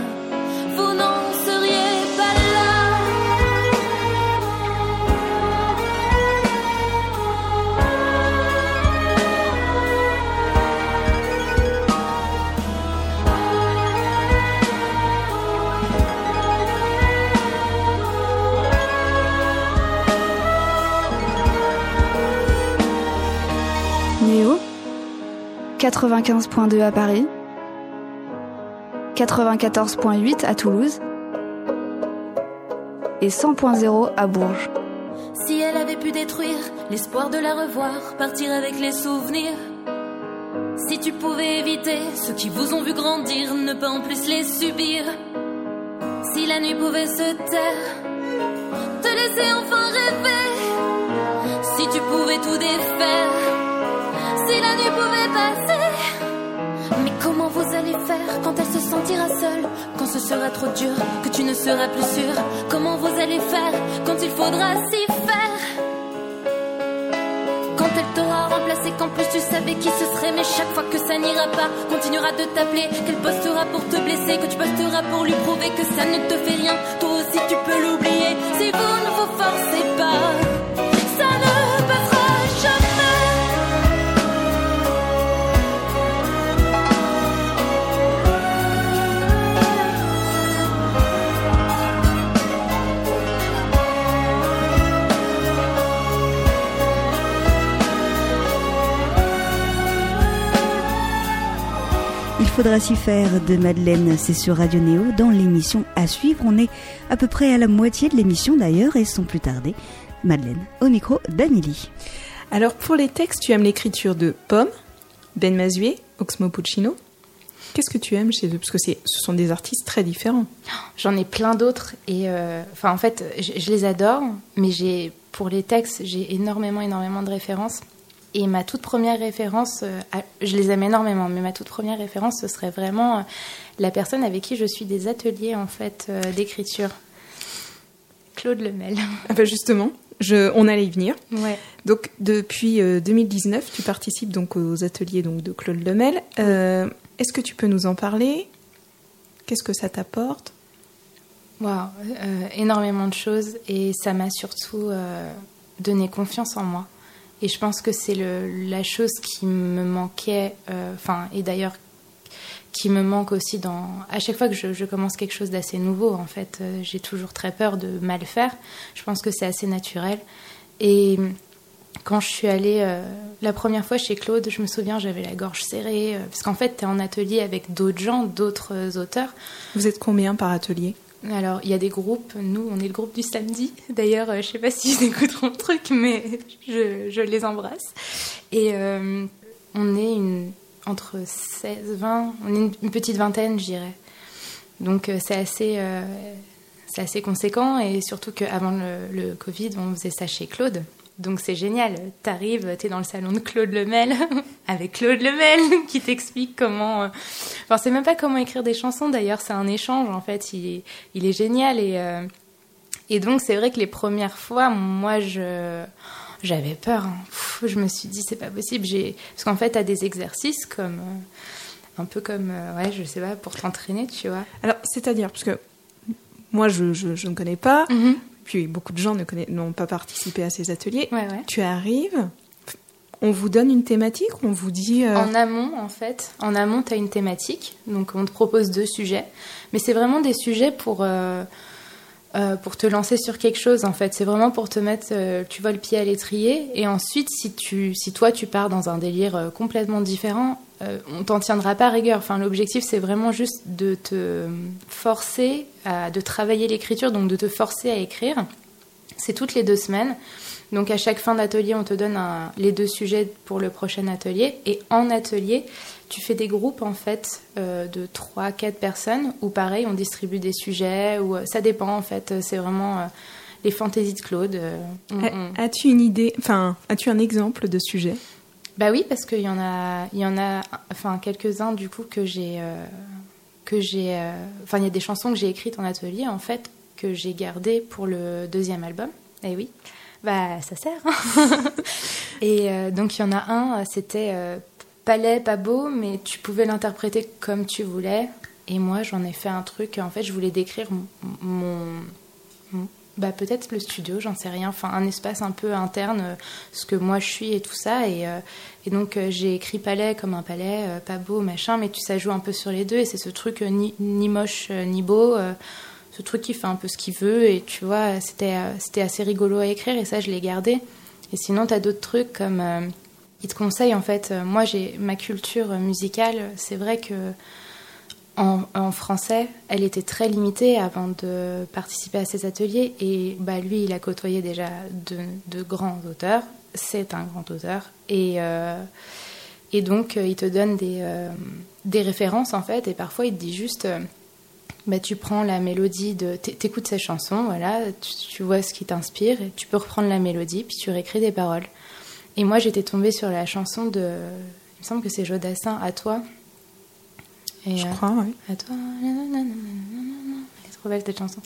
vous n'en seriez 95.2 à Paris 94.8 à Toulouse et 100.0 à Bourges. Si elle avait pu détruire l'espoir de la revoir, partir avec les souvenirs. Si tu pouvais éviter ceux qui vous ont vu grandir, ne pas en plus les subir. Si la nuit pouvait se taire, te laisser enfin rêver. Si tu pouvais tout défaire, si la nuit pouvait passer. Mais comment vous allez faire quand elle se sentira seule? Quand ce sera trop dur, que tu ne seras plus sûr Comment vous allez faire quand il faudra s'y faire? Quand elle t'aura remplacé, qu'en plus tu savais qui ce serait. Mais chaque fois que ça n'ira pas, continuera de t'appeler. Qu'elle postera pour te blesser, que tu posteras pour lui prouver que ça ne te fait rien? Toi aussi tu peux l'oublier, si vous ne vous forcez pas faudra s'y faire de Madeleine, c'est sur Radio Néo dans l'émission à suivre. On est à peu près à la moitié de l'émission d'ailleurs et sans plus tarder, Madeleine au micro d'Amélie. Alors pour les textes, tu aimes l'écriture de Pomme, Ben Mazué, Oxmo Puccino. Qu'est-ce que tu aimes chez eux? Parce que c'est- ce sont des artistes très différents. J'en ai plein d'autres et euh, enfin en fait je, je les adore, mais j'ai pour les textes j'ai énormément énormément de références. Et ma toute première référence, euh, je les aime énormément, mais ma toute première référence ce serait vraiment euh, la personne avec qui je suis des ateliers en fait euh, d'écriture. Claude Lemel. <laughs> Ah bah justement, je, on allait y venir. Ouais. Donc depuis euh, 2019, tu participes donc aux ateliers donc de Claude Lemel. Euh, Est-ce que tu peux nous en parler? Qu'est-ce que ça t'apporte? Waouh, énormément de choses et ça m'a surtout euh, donné confiance en moi. Et je pense que c'est la chose qui me manquait, euh, enfin, et d'ailleurs qui me manque aussi dans. À chaque fois que je, commence quelque chose d'assez nouveau, en fait, euh, j'ai toujours très peur de mal faire. Je pense que c'est assez naturel. Et quand je suis allée euh, la première fois chez Claude, je me souviens, j'avais la gorge serrée, parce qu'en fait, tu es en atelier avec d'autres gens, d'autres auteurs. Vous êtes combien par atelier? Alors, il y a des groupes. Nous, on est le groupe du samedi. D'ailleurs, euh, je sais pas s'ils écouteront le truc, mais je, les embrasse. Et euh, on est une, entre 16, 20, on est une, petite vingtaine, je dirais. Donc, euh, c'est assez, assez conséquent. Et surtout qu'avant le, le Covid, on faisait ça chez Claude. Donc c'est génial, t'arrives, t'es dans le salon de Claude Lemel, <laughs> avec Claude Lemel, <laughs> qui t'explique comment... euh, Enfin, c'est même pas comment écrire des chansons, d'ailleurs, c'est un échange, en fait, il est, il est génial. Et, euh, et donc, c'est vrai que les premières fois, moi, je... J'avais peur. hein. Pff, je me suis dit, c'est pas possible. J'ai... Parce qu'en fait, t'as des exercices comme... euh, un peu comme, ouais, je sais pas, pour t'entraîner, tu vois. Alors, c'est-à-dire, parce que moi, je, je- je ne connais pas, puis beaucoup de gens n'ont pas participé à ces ateliers. Ouais, ouais. Tu arrives, on vous donne une thématique, on vous dit... euh, En amont, en fait, en amont, tu as une thématique. Donc, on te propose deux sujets. Mais c'est vraiment des sujets pour, euh, euh, pour te lancer sur quelque chose en fait. C'est vraiment pour te mettre, tu vois, le pied à l'étrier. Et ensuite, si, tu, si toi tu pars dans un délire complètement différent, on t'en tiendra pas rigueur. Enfin, l'objectif c'est vraiment juste de te forcer à de travailler l'écriture, donc de te forcer à écrire. C'est toutes les deux semaines. Donc à chaque fin d'atelier, on te donne les deux sujets pour le prochain atelier. Et en atelier, tu fais des groupes en fait euh, de 3-4 personnes où pareil on distribue des sujets ou euh, ça dépend en fait c'est vraiment euh, les fantaisies de Claude. As-tu une idée enfin as-tu un exemple de sujet? Bah oui parce qu'il y en a il y en a enfin quelques-uns du coup que j'ai que j'ai enfin il y a des chansons que j'ai écrites en atelier en fait que j'ai gardées pour le deuxième album. Et eh oui. Bah, ça sert. Hein. <laughs> et donc, il y en a un, c'était pas laid, pas beau, mais tu pouvais l'interpréter comme tu voulais. Et moi, j'en ai fait un truc. En fait, je voulais décrire mon, bah peut-être le studio, j'en sais rien. Enfin, un espace un peu interne, euh, ce que moi je suis et tout ça. Et, euh, et donc, euh, j'ai écrit palais comme un palais, pas beau, machin. Mais tu ça joue un peu sur les deux. Et c'est ce truc ni, ni, moche ni beau. ce truc qui fait un peu ce qu'il veut. Et tu vois, c'était c'était assez rigolo à écrire. Et ça, je l'ai gardé. Et sinon, tu as d'autres trucs comme il te conseille en fait. Moi, j'ai ma culture musicale. C'est vrai que en, français, elle était très limitée avant de participer à ces ateliers. Et bah, lui, il a côtoyé déjà de, grands auteurs. C'est un grand auteur. Et, euh, donc, euh, il te donne des, des références en fait. Et parfois, il te dit juste. bah, tu prends la mélodie de. T'écoutes ces chansons, voilà, tu, tu vois ce qui t'inspire, tu peux reprendre la mélodie, puis tu réécris des paroles. Et moi, j'étais tombée sur la chanson de. Il me semble que c'est Jodassin, À toi. Et, Je crois, oui. À toi. Elle est trop belle cette chanson.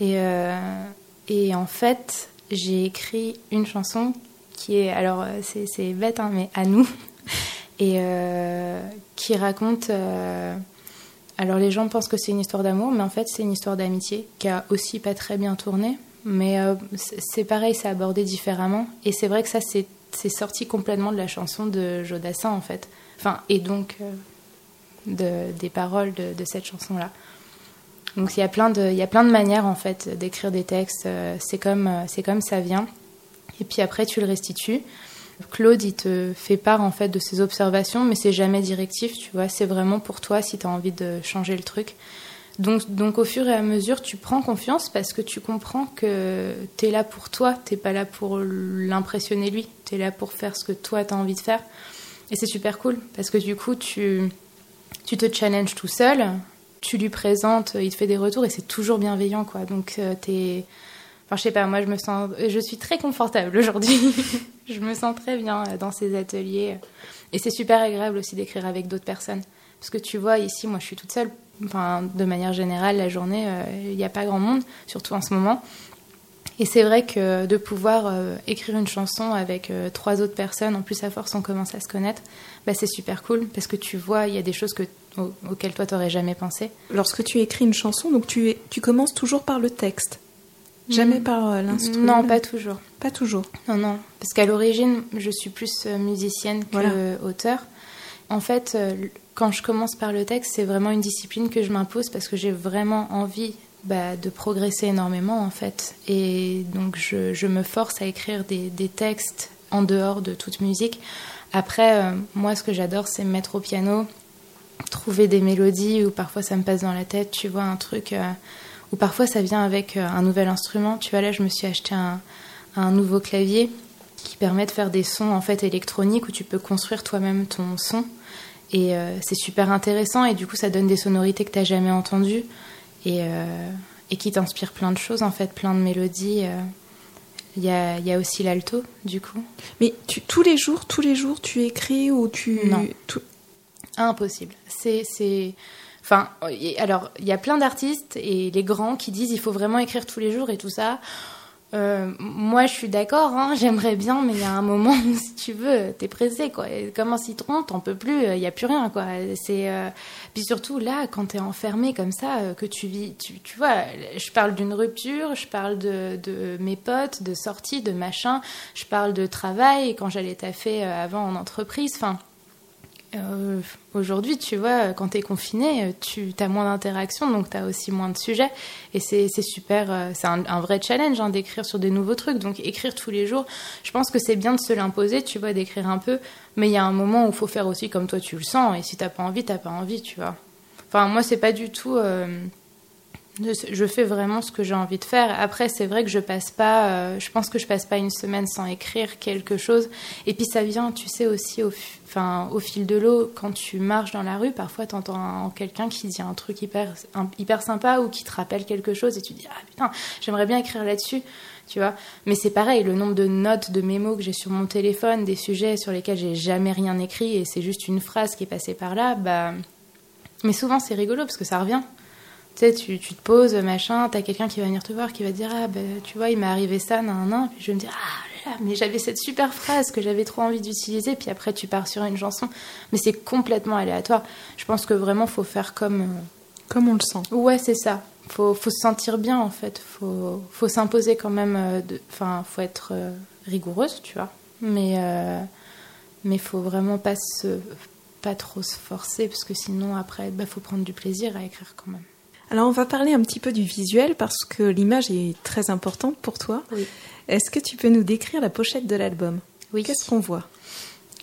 Et, euh, et en fait, j'ai écrit une chanson qui est. Alors, c'est bête, hein, mais à nous. Et euh, qui raconte. Euh, alors, les gens pensent que c'est une histoire d'amour, mais en fait, c'est une histoire d'amitié qui a aussi pas très bien tourné. Mais c'est pareil, c'est abordé différemment. Et c'est vrai que ça, c'est c'est sorti complètement de la chanson de Jodassin en fait. Enfin, et donc euh, de, des paroles de, cette chanson-là. Donc il y a plein de, il y a plein de manières en fait d'écrire des textes. Euh, c'est comme, euh, comme ça vient. Et puis après tu le restitues. Claude, il te fait part en fait de ses observations, mais c'est jamais directif, tu vois. C'est vraiment pour toi si tu as envie de changer le truc. Donc, au fur et à mesure, tu prends confiance parce que tu comprends que tu es là pour toi, tu pas là pour l'impressionner lui, tu es là pour faire ce que toi tu as envie de faire. Et c'est super cool parce que du coup, tu, tu te challenges tout seul, tu lui présentes, il te fait des retours et c'est toujours bienveillant quoi. Donc euh, t'es Enfin, je sais pas, moi je me sens, je suis très confortable aujourd'hui. <laughs> je me sens très bien dans ces ateliers. Et c'est super agréable aussi d'écrire avec d'autres personnes. Parce que tu vois, ici, moi je suis toute seule enfin, de manière générale, la journée, euh, il n'y a pas grand monde, surtout en ce moment. Et c'est vrai que de pouvoir euh, écrire une chanson avec euh, trois autres personnes, en plus à force on commence à se connaître, bah, c'est super cool parce que tu vois, il y a des choses que, auxquelles toi t'aurais jamais pensé. Lorsque tu écris une chanson, donc tu, tu commences toujours par le texte Jamais mm. par l'instrument Non, pas toujours. Pas toujours. Non, non. Parce qu'à l'origine, je suis plus musicienne que auteur. En fait, quand je commence par le texte, c'est vraiment une discipline que je m'impose parce que j'ai vraiment envie bah, de progresser énormément en fait. Et donc je, me force à écrire des, textes en dehors de toute musique. Après, euh, moi ce que j'adore c'est me mettre au piano, trouver des mélodies ou parfois ça me passe dans la tête, tu vois, un truc, euh, ou parfois ça vient avec euh, un nouvel instrument. Tu vois, là je me suis acheté un, un nouveau clavier qui permet de faire des sons en fait électroniques où tu peux construire toi-même ton son. Et euh, c'est super intéressant et du coup ça donne des sonorités que tu n'as jamais entendues et, euh, et qui t'inspirent plein de choses en fait, plein de mélodies. Euh. Il y, a, y, a, aussi l'alto du coup. Mais tu, tous les jours, tous les jours tu écris ou tu... Non. Impossible. C'est... Enfin, alors, il y a plein d'artistes et les grands qui disent il faut vraiment écrire tous les jours et tout ça. Euh, moi, je suis d'accord, hein, j'aimerais bien, mais il y a un moment <laughs> où, si tu veux, t'es pressé, quoi. Et comme un citron, t'en peux plus, il n'y a plus rien, quoi. C'est, euh... Puis surtout, là, quand t'es enfermé comme ça, euh, que tu vis, tu, tu vois, je parle d'une rupture, je parle de, de, mes potes, de sorties, de machin, je parle de travail, quand j'allais taffer euh, avant en entreprise, enfin, euh, Aujourd'hui, tu vois, quand tu es confiné, tu as moins d'interactions, donc tu as aussi moins de sujets. Et c'est super, euh, c'est un, vrai challenge hein, d'écrire sur des nouveaux trucs. Donc écrire tous les jours, je pense que c'est bien de se l'imposer, tu vois, d'écrire un peu. Mais il y a un moment où il faut faire aussi comme toi tu le sens. Et si t'as pas envie, t'as pas envie, tu vois. Enfin, moi, c'est pas du tout. Euh, je fais vraiment ce que j'ai envie de faire. Après, c'est vrai que je passe pas. Euh, je pense que je passe pas une semaine sans écrire quelque chose. Et puis ça vient, tu sais, aussi au, fil de l'eau. Quand tu marches dans la rue, parfois tu entends quelqu'un qui dit un truc hyper, hyper sympa ou qui te rappelle quelque chose et tu dis ah putain, j'aimerais bien écrire là-dessus. Tu vois Mais c'est pareil, le nombre de notes, de mémos que j'ai sur mon téléphone, des sujets sur lesquels j'ai jamais rien écrit et c'est juste une phrase qui est passée par là, bah. Mais souvent c'est rigolo parce que ça revient. Tu sais, tu, te poses, machin, t'as quelqu'un qui va venir te voir, qui va dire Ah, ben, tu vois, il m'est arrivé ça, nan, nan. Puis je vais me dire Ah, là, mais j'avais cette super phrase que j'avais trop envie d'utiliser. Puis après, tu pars sur une chanson. Mais c'est complètement aléatoire. Je pense que vraiment, faut faire comme. Euh, comme on le sent. Ouais, c'est ça. Faut, faut se sentir bien, en fait. Faut, faut s'imposer quand même. Euh, enfin, faut être euh, rigoureuse, tu vois. Mais. mais faut vraiment pas se pas trop se forcer parce que sinon après il bah, faut prendre du plaisir à écrire quand même. Alors on va parler un petit peu du visuel parce que l'image est très importante pour toi. Oui. Est-ce que tu peux nous décrire la pochette de l'album? Oui. Qu'est-ce qu'on voit?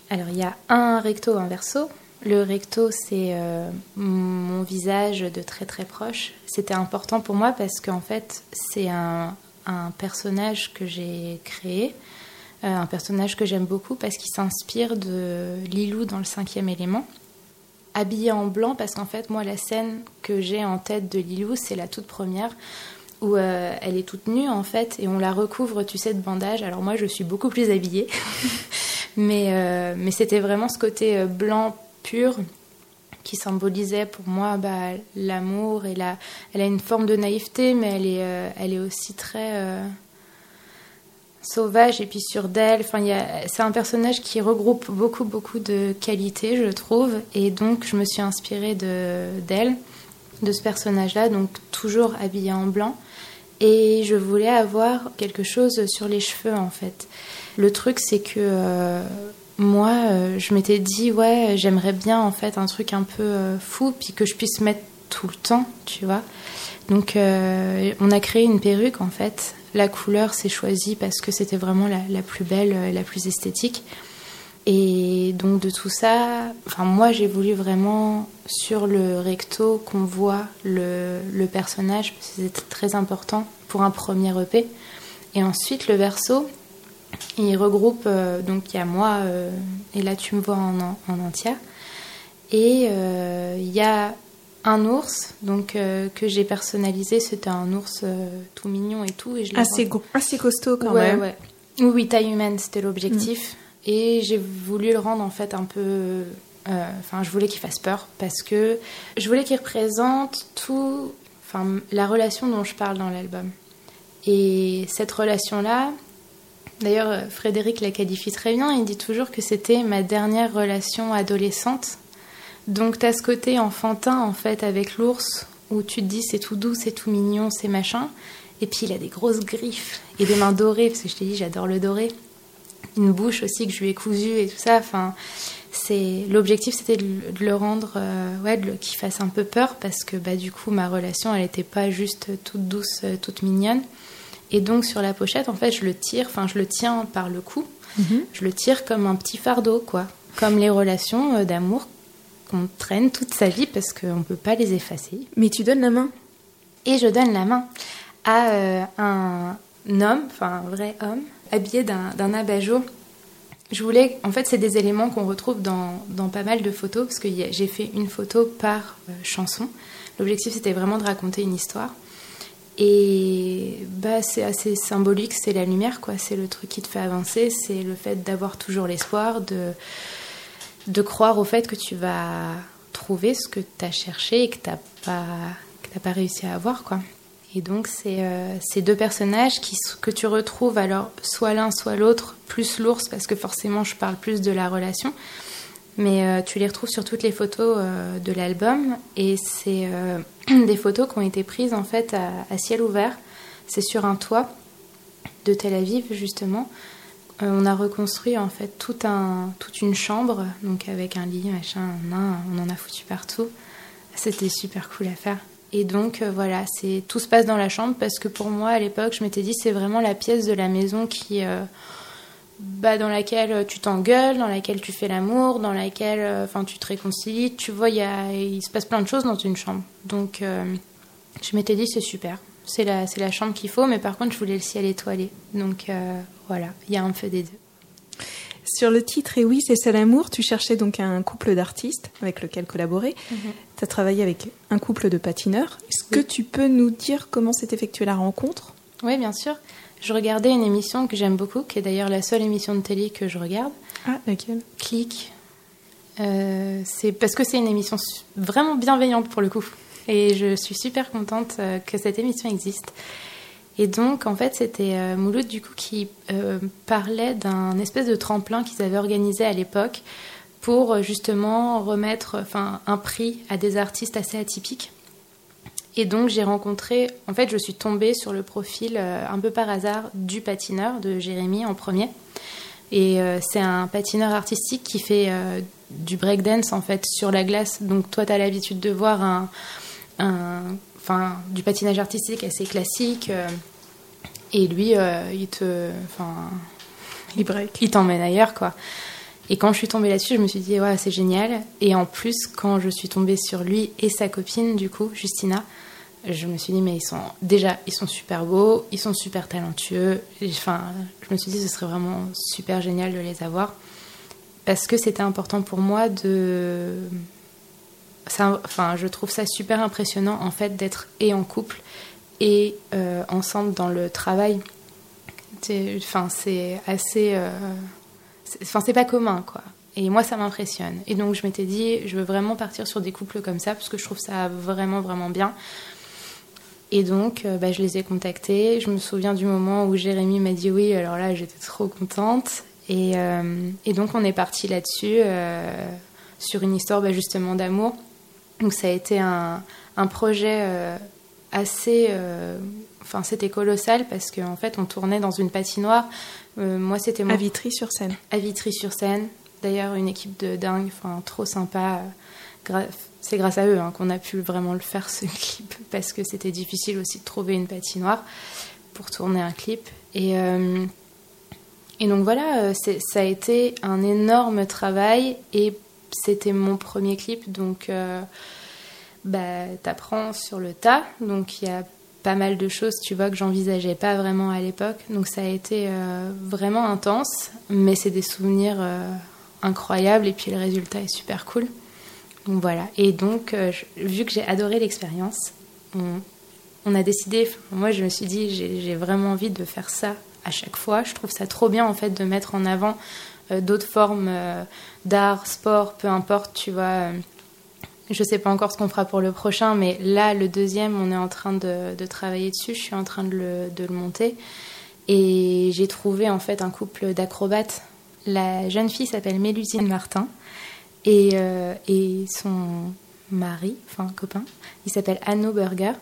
Alors il y a un recto, un verso. Le recto, c'est euh, mon visage de très très proche. C'était important pour moi parce qu'en fait, c'est un, personnage que j'ai créé, euh, un personnage que j'aime beaucoup parce qu'il s'inspire de Lilou dans le cinquième élément habillée en blanc parce qu'en fait, moi, la scène que j'ai en tête de Lilou, c'est la toute première où euh, elle est toute nue en fait et on la recouvre, tu sais, de bandage. Alors moi, je suis beaucoup plus habillée, <laughs> mais, euh, mais c'était vraiment ce côté euh, blanc pur qui symbolisait pour moi bah, l'amour et la. Elle a une forme de naïveté, mais elle est, elle est aussi très sauvage et puis sur d'elle. Enfin, c'est un personnage qui regroupe beaucoup, beaucoup de qualités, je trouve. Et donc, je me suis inspirée d'elle, de, ce personnage-là, donc toujours habillée en blanc. Et je voulais avoir quelque chose sur les cheveux, en fait. Le truc, c'est que euh, moi, euh, je m'étais dit, ouais, j'aimerais bien, en fait, un truc un peu euh, fou, puis que je puisse mettre tout le temps, tu vois. Donc, on a créé une perruque, en fait, la couleur s'est choisie parce que c'était vraiment la, plus belle, euh, la plus esthétique. Et donc de tout ça, enfin moi j'ai voulu vraiment sur le recto qu'on voit le, personnage, c'est très important pour un premier EP. Et ensuite le verso, il regroupe, euh, donc il y a moi, euh, et là tu me vois en, en entière. Et il y a un ours donc euh, que j'ai personnalisé. C'était un ours euh, tout mignon et tout. Et je assez, assez costaud quand même. Ouais. Oui, oui, taille humaine, c'était l'objectif. Mm. Et j'ai voulu le rendre en fait un peu. Euh, enfin, je voulais qu'il fasse peur parce que je voulais qu'il représente tout. Enfin, la relation dont je parle dans l'album. Et cette relation-là, d'ailleurs, Frédéric la qualifie très bien. Il dit toujours que c'était ma dernière relation adolescente donc tu as ce côté enfantin en fait avec l'ours où tu te dis c'est tout doux, c'est tout mignon, c'est machin. Et puis il a des grosses griffes et des mains dorées parce que je t'ai dit j'adore le doré. Une bouche aussi que je lui ai cousue et tout ça. Enfin, c'est l'objectif c'était de, le rendre euh, ouais, qu'il fasse un peu peur parce que bah du coup ma relation elle n'était pas juste toute douce, euh, toute mignonne. Et donc sur la pochette en fait je le tire, enfin je le tiens par le cou. Mhm. Je le tire comme un petit fardeau quoi, comme les relations euh, d'amour qu'on traîne toute sa vie parce qu'on ne peut pas les effacer. Mais tu donnes la main Et je donne la main à euh, un homme, enfin un vrai homme, habillé d'un abat-jour. Je voulais, en fait, c'est des éléments qu'on retrouve dans, dans, pas mal de photos, parce que j'ai fait une photo par euh, chanson. L'objectif, c'était vraiment de raconter une histoire. Et bah, c'est assez symbolique, c'est la lumière, quoi. C'est le truc qui te fait avancer, c'est le fait d'avoir toujours l'espoir, de, de croire au fait que tu vas trouver ce que tu as cherché et que tu n'as pas, pas réussi à avoir. quoi. Et donc, c'est euh, ces deux personnages qui, que tu retrouves, alors soit l'un, soit l'autre, plus l'ours, parce que forcément, je parle plus de la relation. Mais euh, tu les retrouves sur toutes les photos euh, de l'album. Et c'est <clears throat> des photos qui ont été prises en fait à ciel ouvert. C'est sur un toit de Tel Aviv, justement on a reconstruit en fait tout un, toute une chambre, donc avec un lit, machin, on en a foutu partout. C'était super cool à faire. Et donc euh, voilà, c'est tout se passe dans la chambre parce que pour moi à l'époque, je m'étais dit c'est vraiment la pièce de la maison qui, euh, bah, dans laquelle tu t'engueules, dans laquelle tu fais l'amour, dans laquelle, enfin, tu te réconcilies. Tu vois, il se passe plein de choses dans une chambre. Donc je m'étais dit c'est super, c'est la, c'est la chambre qu'il faut, mais par contre je voulais le ciel étoilé. Donc voilà, il y a un peu des deux. Sur le titre Et oui, c'est ça l'amour, tu cherchais donc un couple d'artistes avec lequel collaborer. Mhm. Tu as travaillé avec un couple de patineurs. Est-ce que tu peux nous dire comment s'est effectuée la rencontre? Oui, bien sûr. Je regardais une émission que j'aime beaucoup, qui est d'ailleurs la seule émission de télé que je regarde. Ah, laquelle? Click. Euh, c'est parce que c'est une émission vraiment bienveillante pour le coup. Et je suis super contente euh, que cette émission existe. Et donc, en fait, c'était euh, Mouloud, du coup, qui euh, parlait d'un espèce de tremplin qu'ils avaient organisé à l'époque pour euh, justement remettre un prix à des artistes assez atypiques. Et donc, j'ai rencontré, en fait, je suis tombée sur le profil un peu par hasard du patineur, de Jérémy en premier. Et c'est un patineur artistique qui fait du breakdance, en fait, sur la glace. Donc, toi, tu as l'habitude de voir un- enfin, du patinage artistique assez classique. euh, et lui, euh, il te. Enfin. Il break. Il t'emmène ailleurs, quoi. Et quand je suis tombée là-dessus, je me suis dit, ouais, c'est génial. Et en plus, quand je suis tombée sur lui et sa copine, du coup, Justina, je me suis dit, mais ils sont. Déjà, ils sont super beaux, ils sont super talentueux. Et, Enfin, je me suis dit, ce serait vraiment super génial de les avoir. Parce que c'était important pour moi de. Enfin, je trouve ça super impressionnant, en fait, d'être et en couple et euh, ensemble dans le travail. Enfin, c'est assez. euh, Enfin, c'est pas commun, quoi. Et moi, ça m'impressionne. Et donc, je m'étais dit, je veux vraiment partir sur des couples comme ça, parce que je trouve ça vraiment, vraiment bien. Et donc, euh, bah, je les ai contactés. Je me souviens du moment où Jérémy m'a dit oui, alors là, j'étais trop contente. Et, donc, on est parti là-dessus, sur une histoire bah, justement d'amour. Donc, ça a été un, un projet euh, assez. euh, Enfin, c'était colossal parce qu'en fait, on tournait dans une patinoire. Euh, moi, c'était mon À Vitry-sur-Seine. à Vitry-sur-Seine. D'ailleurs, une équipe de dingue, enfin, trop sympa. C'est grâce à eux hein, qu'on a pu vraiment le faire, ce <laughs> clip, parce que c'était difficile aussi de trouver une patinoire pour tourner un clip. Et, et donc voilà, ça a été un énorme travail et c'était mon premier clip, donc euh, bah, t'apprends sur le tas. Donc il y a pas mal de choses, tu vois, que j'envisageais pas vraiment à l'époque. Donc ça a été euh, vraiment intense, mais c'est des souvenirs euh, incroyables et puis le résultat est super cool. Donc voilà. Et donc, vu que j'ai adoré l'expérience, on, on a décidé, moi je me suis dit, j'ai vraiment envie de faire ça à chaque fois. Je trouve ça trop bien en fait de mettre en avant d'autres formes euh, d'art, sport, peu importe, tu vois. euh, je sais pas encore ce qu'on fera pour le prochain, mais là, le deuxième, on est en train de, de travailler dessus. Je suis en train de le, de le monter. Et j'ai trouvé en fait un couple d'acrobates. La jeune fille s'appelle Mélusine Martin. Et, euh, et son mari, enfin copain, il s'appelle Anno Burger.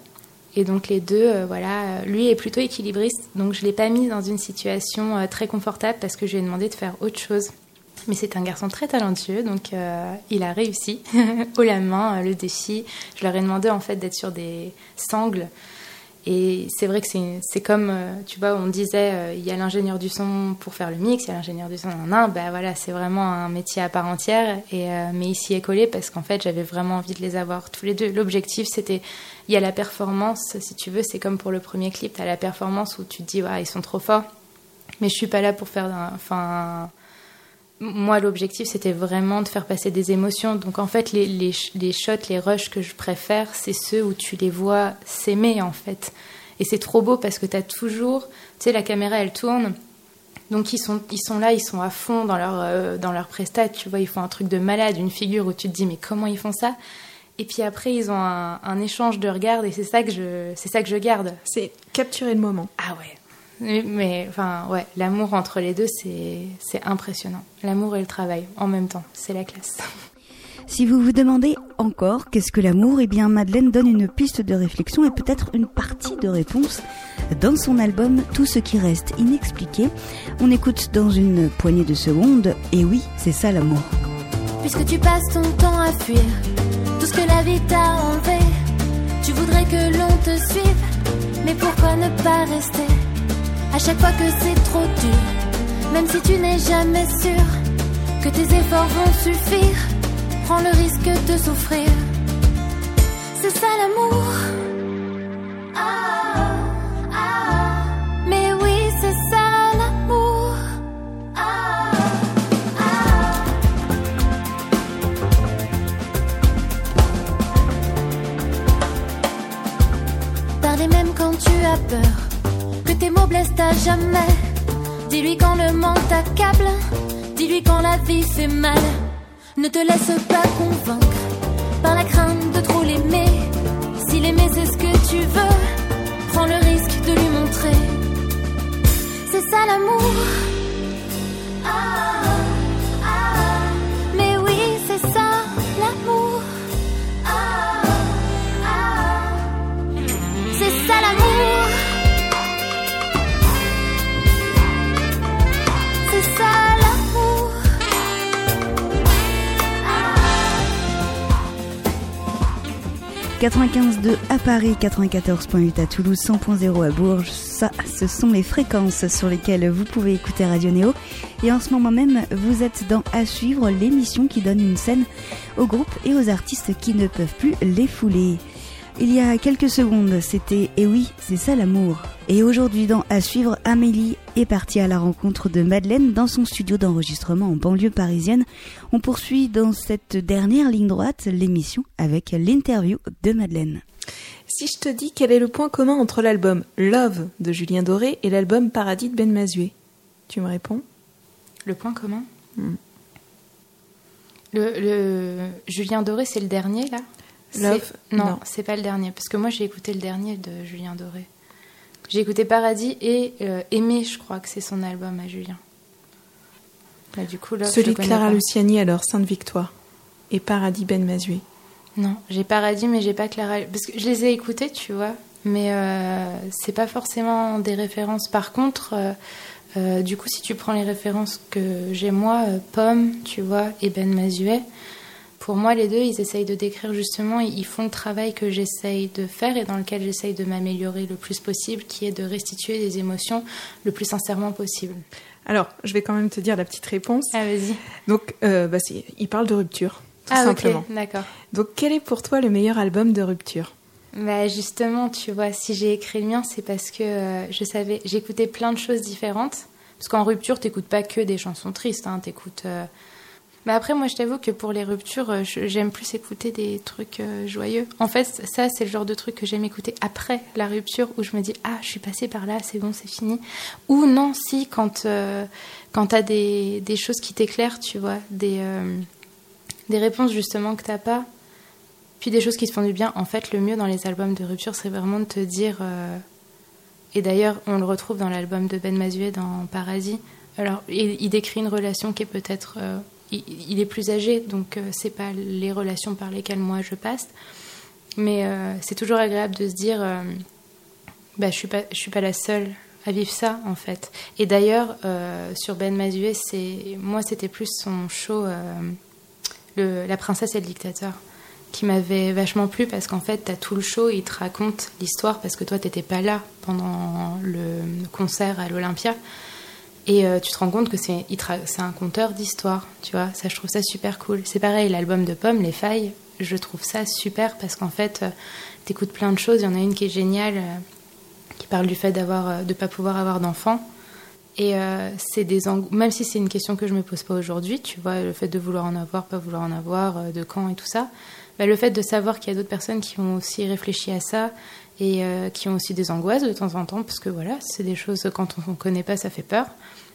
Et donc les deux, euh, voilà, euh, lui est plutôt équilibriste, donc je l'ai pas mis dans une situation euh, très confortable parce que je lui ai demandé de faire autre chose. Mais c'est un garçon très talentueux, donc il a réussi <laughs> haut la main le défi. Je leur ai demandé en fait d'être sur des sangles. Et c'est vrai que c'est comme, euh, tu vois, on disait, euh, il y a l'ingénieur du son pour faire le mix, il y a l'ingénieur du son en un, ben voilà, c'est vraiment un métier à part entière. Et, euh, mais ici est collé parce qu'en fait, j'avais vraiment envie de les avoir tous les deux. L'objectif, c'était, il y a la performance, si tu veux, c'est comme pour le premier clip, tu as la performance où tu te dis, ouais, ils sont trop forts. Mais je suis pas là pour faire, enfin, moi, l'objectif, c'était vraiment de faire passer des émotions. Donc, en fait, les, les, les shots, les rushs que je préfère, c'est ceux où tu les vois s'aimer, en fait. Et c'est trop beau parce que tu as toujours, tu sais, la caméra, elle tourne. Donc, ils sont, ils sont là, ils sont à fond dans leur, euh, dans leur prestat. Tu vois, ils font un truc de malade, une figure où tu te dis, mais comment ils font ça? Et puis après, ils ont un, un échange de regards et c'est ça que je, c'est ça que je garde. C'est capturer le moment. Ah ouais. Mais, mais, enfin, ouais, l'amour entre les deux, c'est c'est impressionnant. L'amour et le travail en même temps, c'est la classe. <laughs> Si vous vous demandez encore qu'est-ce que l'amour, eh bien Madeleine donne une piste de réflexion et peut-être une partie de réponse dans son album Tout ce qui reste inexpliqué. On écoute dans une poignée de secondes, et oui, c'est ça l'amour. Puisque tu passes ton temps à fuir tout ce que la vie t'a enlevé, tu voudrais que l'on te suive, mais pourquoi ne pas rester À chaque fois que c'est trop dur, même si tu n'es jamais sûr que tes efforts vont suffire, prends le risque de souffrir. C'est ça l'amour. Mais oui, c'est ça l'amour. Parlez même quand tu as peur, que tes mots blessent à jamais. Dis-lui quand le manque t'accable, dis-lui quand la vie fait mal. Ne te laisse pas convaincre par la crainte de trop l'aimer. Si l'aimer c'est ce que tu veux, prends le risque de lui montrer. C'est ça l'amour. 95.2 à Paris, 94.8 à Toulouse, 100.0 à Bourges. Ça, ce sont les fréquences sur lesquelles vous pouvez écouter Radio Néo. Et en ce moment même, vous êtes dans À suivre l'émission qui donne une scène aux groupes et aux artistes qui ne peuvent plus les fouler. Il y a quelques secondes, c'était Et oui, c'est ça l'amour. Et aujourd'hui, dans À suivre, Amélie est partie à la rencontre de Madeleine dans son studio d'enregistrement en banlieue parisienne. On poursuit dans cette dernière ligne droite l'émission avec l'interview de Madeleine. Si je te dis quel est le point commun entre l'album Love de Julien Doré et l'album Paradis de Ben Mazué, tu me réponds? Le point commun? Hmm. le, le- Julien Doré, c'est le dernier là? Love, Non, non. c'est pas le dernier. Parce que moi, j'ai écouté le dernier de Julien Doré. J'ai écouté Paradis et euh, Aimé, je crois que c'est son album à Julien. Bah, du coup, Love, Celui de Clara pas. Luciani alors, Sainte Victoire et Paradis Ben Mazué. Non, j'ai Paradis, mais j'ai pas Clara. Parce que je les ai écoutés, tu vois. Mais euh, c'est pas forcément des références. Par contre, euh, euh, du coup, si tu prends les références que j'ai moi, euh, Pomme, tu vois, et Ben Mazuet, pour moi, les deux, ils essayent de décrire justement, ils font le travail que j'essaye de faire et dans lequel j'essaye de m'améliorer le plus possible, qui est de restituer des émotions le plus sincèrement possible. Alors, je vais quand même te dire la petite réponse. Ah, vas-y. Donc, euh, bah, il parle de rupture, tout Ah, simplement. ok, d'accord. Donc, quel est pour toi le meilleur album de rupture? Bah justement, tu vois, si j'ai écrit le mien, c'est parce que euh, je savais, j'écoutais plein de choses différentes. Parce qu'en rupture, t'écoutes pas que des chansons tristes, hein, t'écoutes. euh, Mais après, moi, je t'avoue que pour les ruptures, euh, j'aime plus écouter des trucs euh, joyeux. En fait, ça, c'est le genre de truc que j'aime écouter après la rupture, où je me dis ah, je suis passée par là, c'est bon, c'est fini. Ou non, si quand euh, quand t'as des des choses qui t'éclairent, tu vois, des des réponses justement que t'as pas. Puis des choses qui te font du bien. En fait, le mieux dans les albums de rupture, c'est vraiment de te dire. Et d'ailleurs, on le retrouve dans l'album de Ben Mazuet dans Paradis. Alors, il décrit une relation qui est peut-être. Il, est plus âgé, donc euh, c'est pas les relations par lesquelles moi je passe. Mais euh, c'est toujours agréable de se dire. euh, bah, je suis pas, je suis pas la seule à vivre ça en fait. Et d'ailleurs, sur Ben Mazuet, c'est moi, c'était plus son show, La princesse et le dictateur, qui m'avait vachement plu parce qu'en fait, t'as tout le show, il te raconte l'histoire parce que toi, t'étais pas là pendant le concert à l'Olympia. Et euh, tu te rends compte que c'est un conteur d'histoire, tu vois. Ça, je trouve ça super cool. C'est pareil, l'album de Pomme, Les Failles, je trouve ça super parce qu'en fait, euh, t'écoutes plein de choses. Il y en a une qui est géniale, euh, qui parle du fait d'avoir, euh, de pas pouvoir avoir d'enfants. Et c'est des même si c'est une question que je me pose pas aujourd'hui, tu vois, le fait de vouloir en avoir, pas vouloir en avoir, de quand et tout ça, bah, le fait de savoir qu'il y a d'autres personnes qui ont aussi réfléchi à ça et euh, qui ont aussi des angoisses de temps en temps, parce que voilà, c'est des choses quand on ne connaît pas, ça fait peur.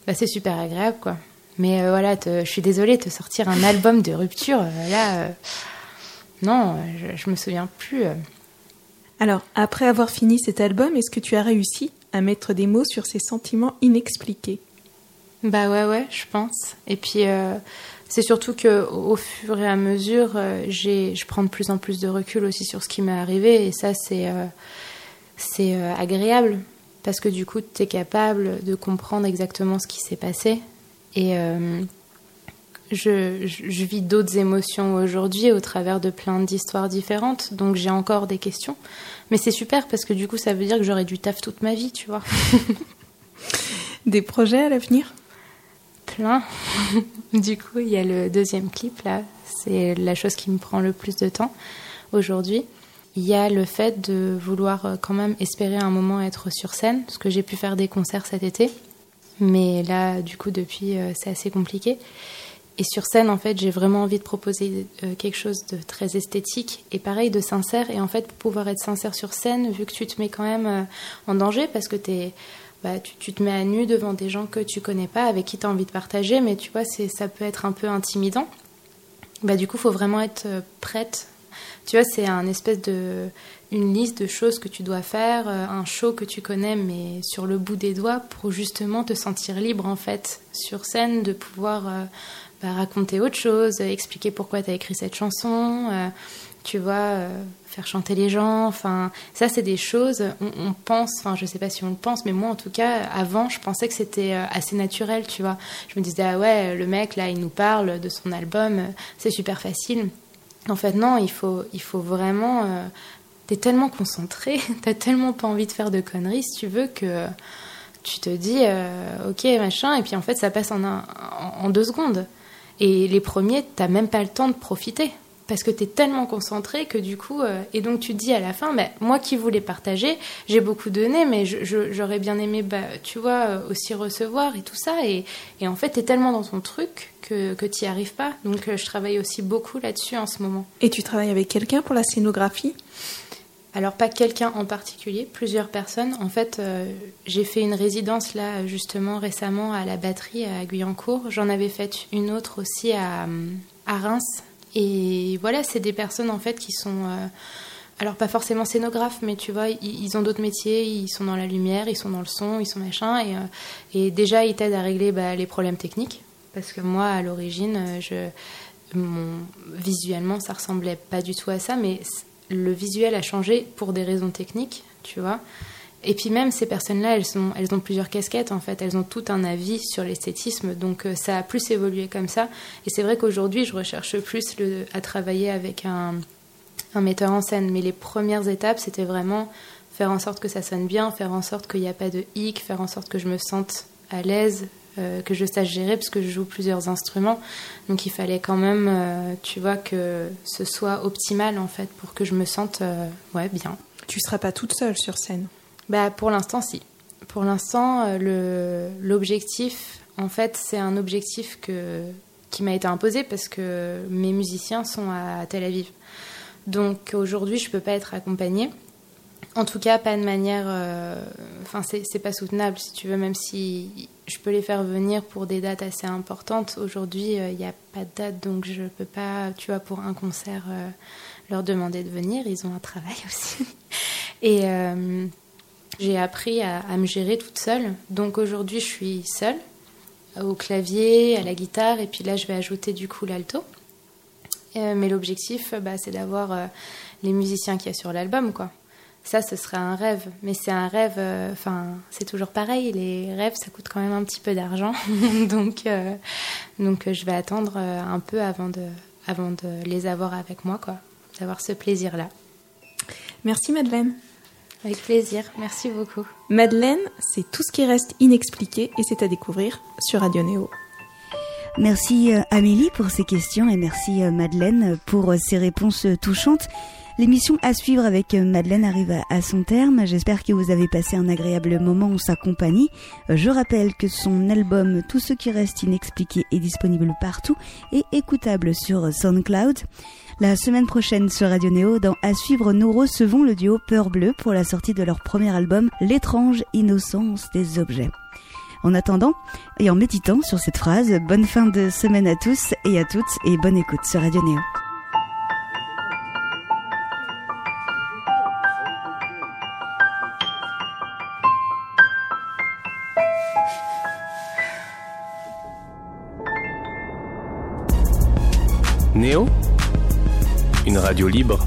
Bah, c'est super agréable, quoi. Mais euh, voilà, te- je suis désolée, te sortir un album de rupture, euh, là, non, je, je me souviens plus. Alors, après avoir fini cet album, est-ce que tu as réussi à mettre des mots sur ces sentiments inexpliqués? Bah ouais, ouais, je pense. Et puis, c'est surtout que au fur et à mesure, euh, je prends de plus en plus de recul aussi sur ce qui m'est arrivé, et ça, c'est, euh, euh, agréable parce que du coup, tu es capable de comprendre exactement ce qui s'est passé. Et je, je, je, vis d'autres émotions aujourd'hui au travers de plein d'histoires différentes, donc j'ai encore des questions. Mais c'est super parce que du coup, ça veut dire que j'aurai du taf toute ma vie, tu vois. <laughs> des projets à l'avenir? <laughs> Du coup, il y a le deuxième clip là. C'est la chose qui me prend le plus de temps aujourd'hui. Il y a le fait de vouloir euh, quand même espérer un moment être sur scène, parce que j'ai pu faire des concerts cet été. Mais là, du coup, depuis, euh, c'est assez compliqué. Et sur scène, en fait, j'ai vraiment envie de proposer euh, quelque chose de très esthétique et pareil de sincère. Et en fait, pour pouvoir être sincère sur scène, vu que tu te mets quand même en danger parce que es, bah, tu, tu, te mets à nu devant des gens que tu connais pas, avec qui tu as envie de partager, mais tu vois, ça peut être un peu intimidant. Bah, du coup, faut vraiment être prête tu vois, c'est un espèce de une liste de choses que tu dois faire, euh, un show que tu connais mais sur le bout des doigts pour justement te sentir libre en fait sur scène, de pouvoir euh, bah, raconter autre chose, expliquer pourquoi tu as écrit cette chanson, euh, tu vois, faire chanter les gens. Enfin, ça c'est des choses, on, pense, enfin je sais pas si on le pense, mais moi en tout cas, avant je pensais que c'était assez naturel, tu vois. Je me disais, ah ouais, le mec là il nous parle de son album, c'est super facile. En fait, non, il faut, il faut vraiment. Euh, t'es tellement concentré, <laughs> t'as tellement pas envie de faire de conneries, si tu veux, que tu te dis, euh, ok, machin, et puis en fait, ça passe en, en, deux secondes. Et les premiers, t'as même pas le temps de profiter parce que tu es tellement concentré que du coup, euh, et donc tu te dis à la fin, bah, moi qui voulais partager, j'ai beaucoup donné, mais j'aurais bien aimé, bah, tu vois, euh, aussi recevoir et tout ça. Et, et en fait, tu es tellement dans ton truc que, que tu n'y arrives pas. Donc euh, je travaille aussi beaucoup là-dessus en ce moment. Et tu travailles avec quelqu'un pour la scénographie? Alors pas quelqu'un en particulier, plusieurs personnes. En fait, j'ai fait une résidence là justement récemment à la batterie à Guyancourt. J'en avais fait une autre aussi à, à Reims et voilà, c'est des personnes en fait qui sont, euh, alors pas forcément scénographes, mais tu vois, ils, ont d'autres métiers, ils sont dans la lumière, ils sont dans le son, ils sont machin, et, euh, et déjà ils t'aident à régler bah, les problèmes techniques, parce que moi à l'origine, je, visuellement ça ressemblait pas du tout à ça, mais le visuel a changé pour des raisons techniques, tu vois. Et puis même ces personnes-là, elles, ont plusieurs casquettes en fait, elles ont tout un avis sur l'esthétisme, donc euh, ça a plus évolué comme ça. Et c'est vrai qu'aujourd'hui, je recherche plus à travailler avec un, metteur en scène, mais les premières étapes, c'était vraiment faire en sorte que ça sonne bien, faire en sorte qu'il n'y a pas de hic, faire en sorte que je me sente à l'aise, euh, que je sache gérer, parce que je joue plusieurs instruments. Donc il fallait quand même, euh, tu vois, que ce soit optimal en fait pour que je me sente bien. Tu seras pas toute seule sur scène bah, Pour l'instant, si. Pour l'instant, euh, l'objectif, en fait, c'est un objectif que, qui m'a été imposé parce que mes musiciens sont à Tel Aviv. Donc aujourd'hui, je ne peux pas être accompagnée. En tout cas, pas de manière. Euh, enfin, c'est pas soutenable, si tu veux, même si je peux les faire venir pour des dates assez importantes. Aujourd'hui, il euh, n'y a pas de date, donc je ne peux pas, tu vois, pour un concert, leur demander de venir. Ils ont un travail <laughs> aussi. Et j'ai appris à, me gérer toute seule. Donc aujourd'hui, je suis seule au clavier, à la guitare, et puis là, je vais ajouter du coup l'alto. Euh, mais l'objectif, bah, c'est d'avoir euh, les musiciens qu'il y a sur l'album, quoi. Ça, ce serait un rêve, mais c'est un rêve. Euh, enfin, c'est toujours pareil. Les rêves, ça coûte quand même un petit peu d'argent, <laughs> donc, donc, je vais attendre un peu avant de, avant de les avoir avec moi, quoi. D'avoir ce plaisir-là. Merci Madeleine. Avec plaisir, merci beaucoup. Madeleine, c'est tout ce qui reste inexpliqué et c'est à découvrir sur Radio Néo. Merci euh, Amélie pour ces questions et merci euh, Madeleine pour ces euh, réponses touchantes. L'émission à suivre avec Madeleine arrive à son terme. J'espère que vous avez passé un agréable moment en sa compagnie. Je rappelle que son album Tout ce qui reste inexpliqué est disponible partout et écoutable sur SoundCloud. La semaine prochaine sur Radio Néo, dans À suivre, nous recevons le duo Peur Bleu pour la sortie de leur premier album, L'étrange innocence des objets. En attendant, et en méditant sur cette phrase, bonne fin de semaine à tous et à toutes et bonne écoute sur Radio Néo. Néo? Une radio libre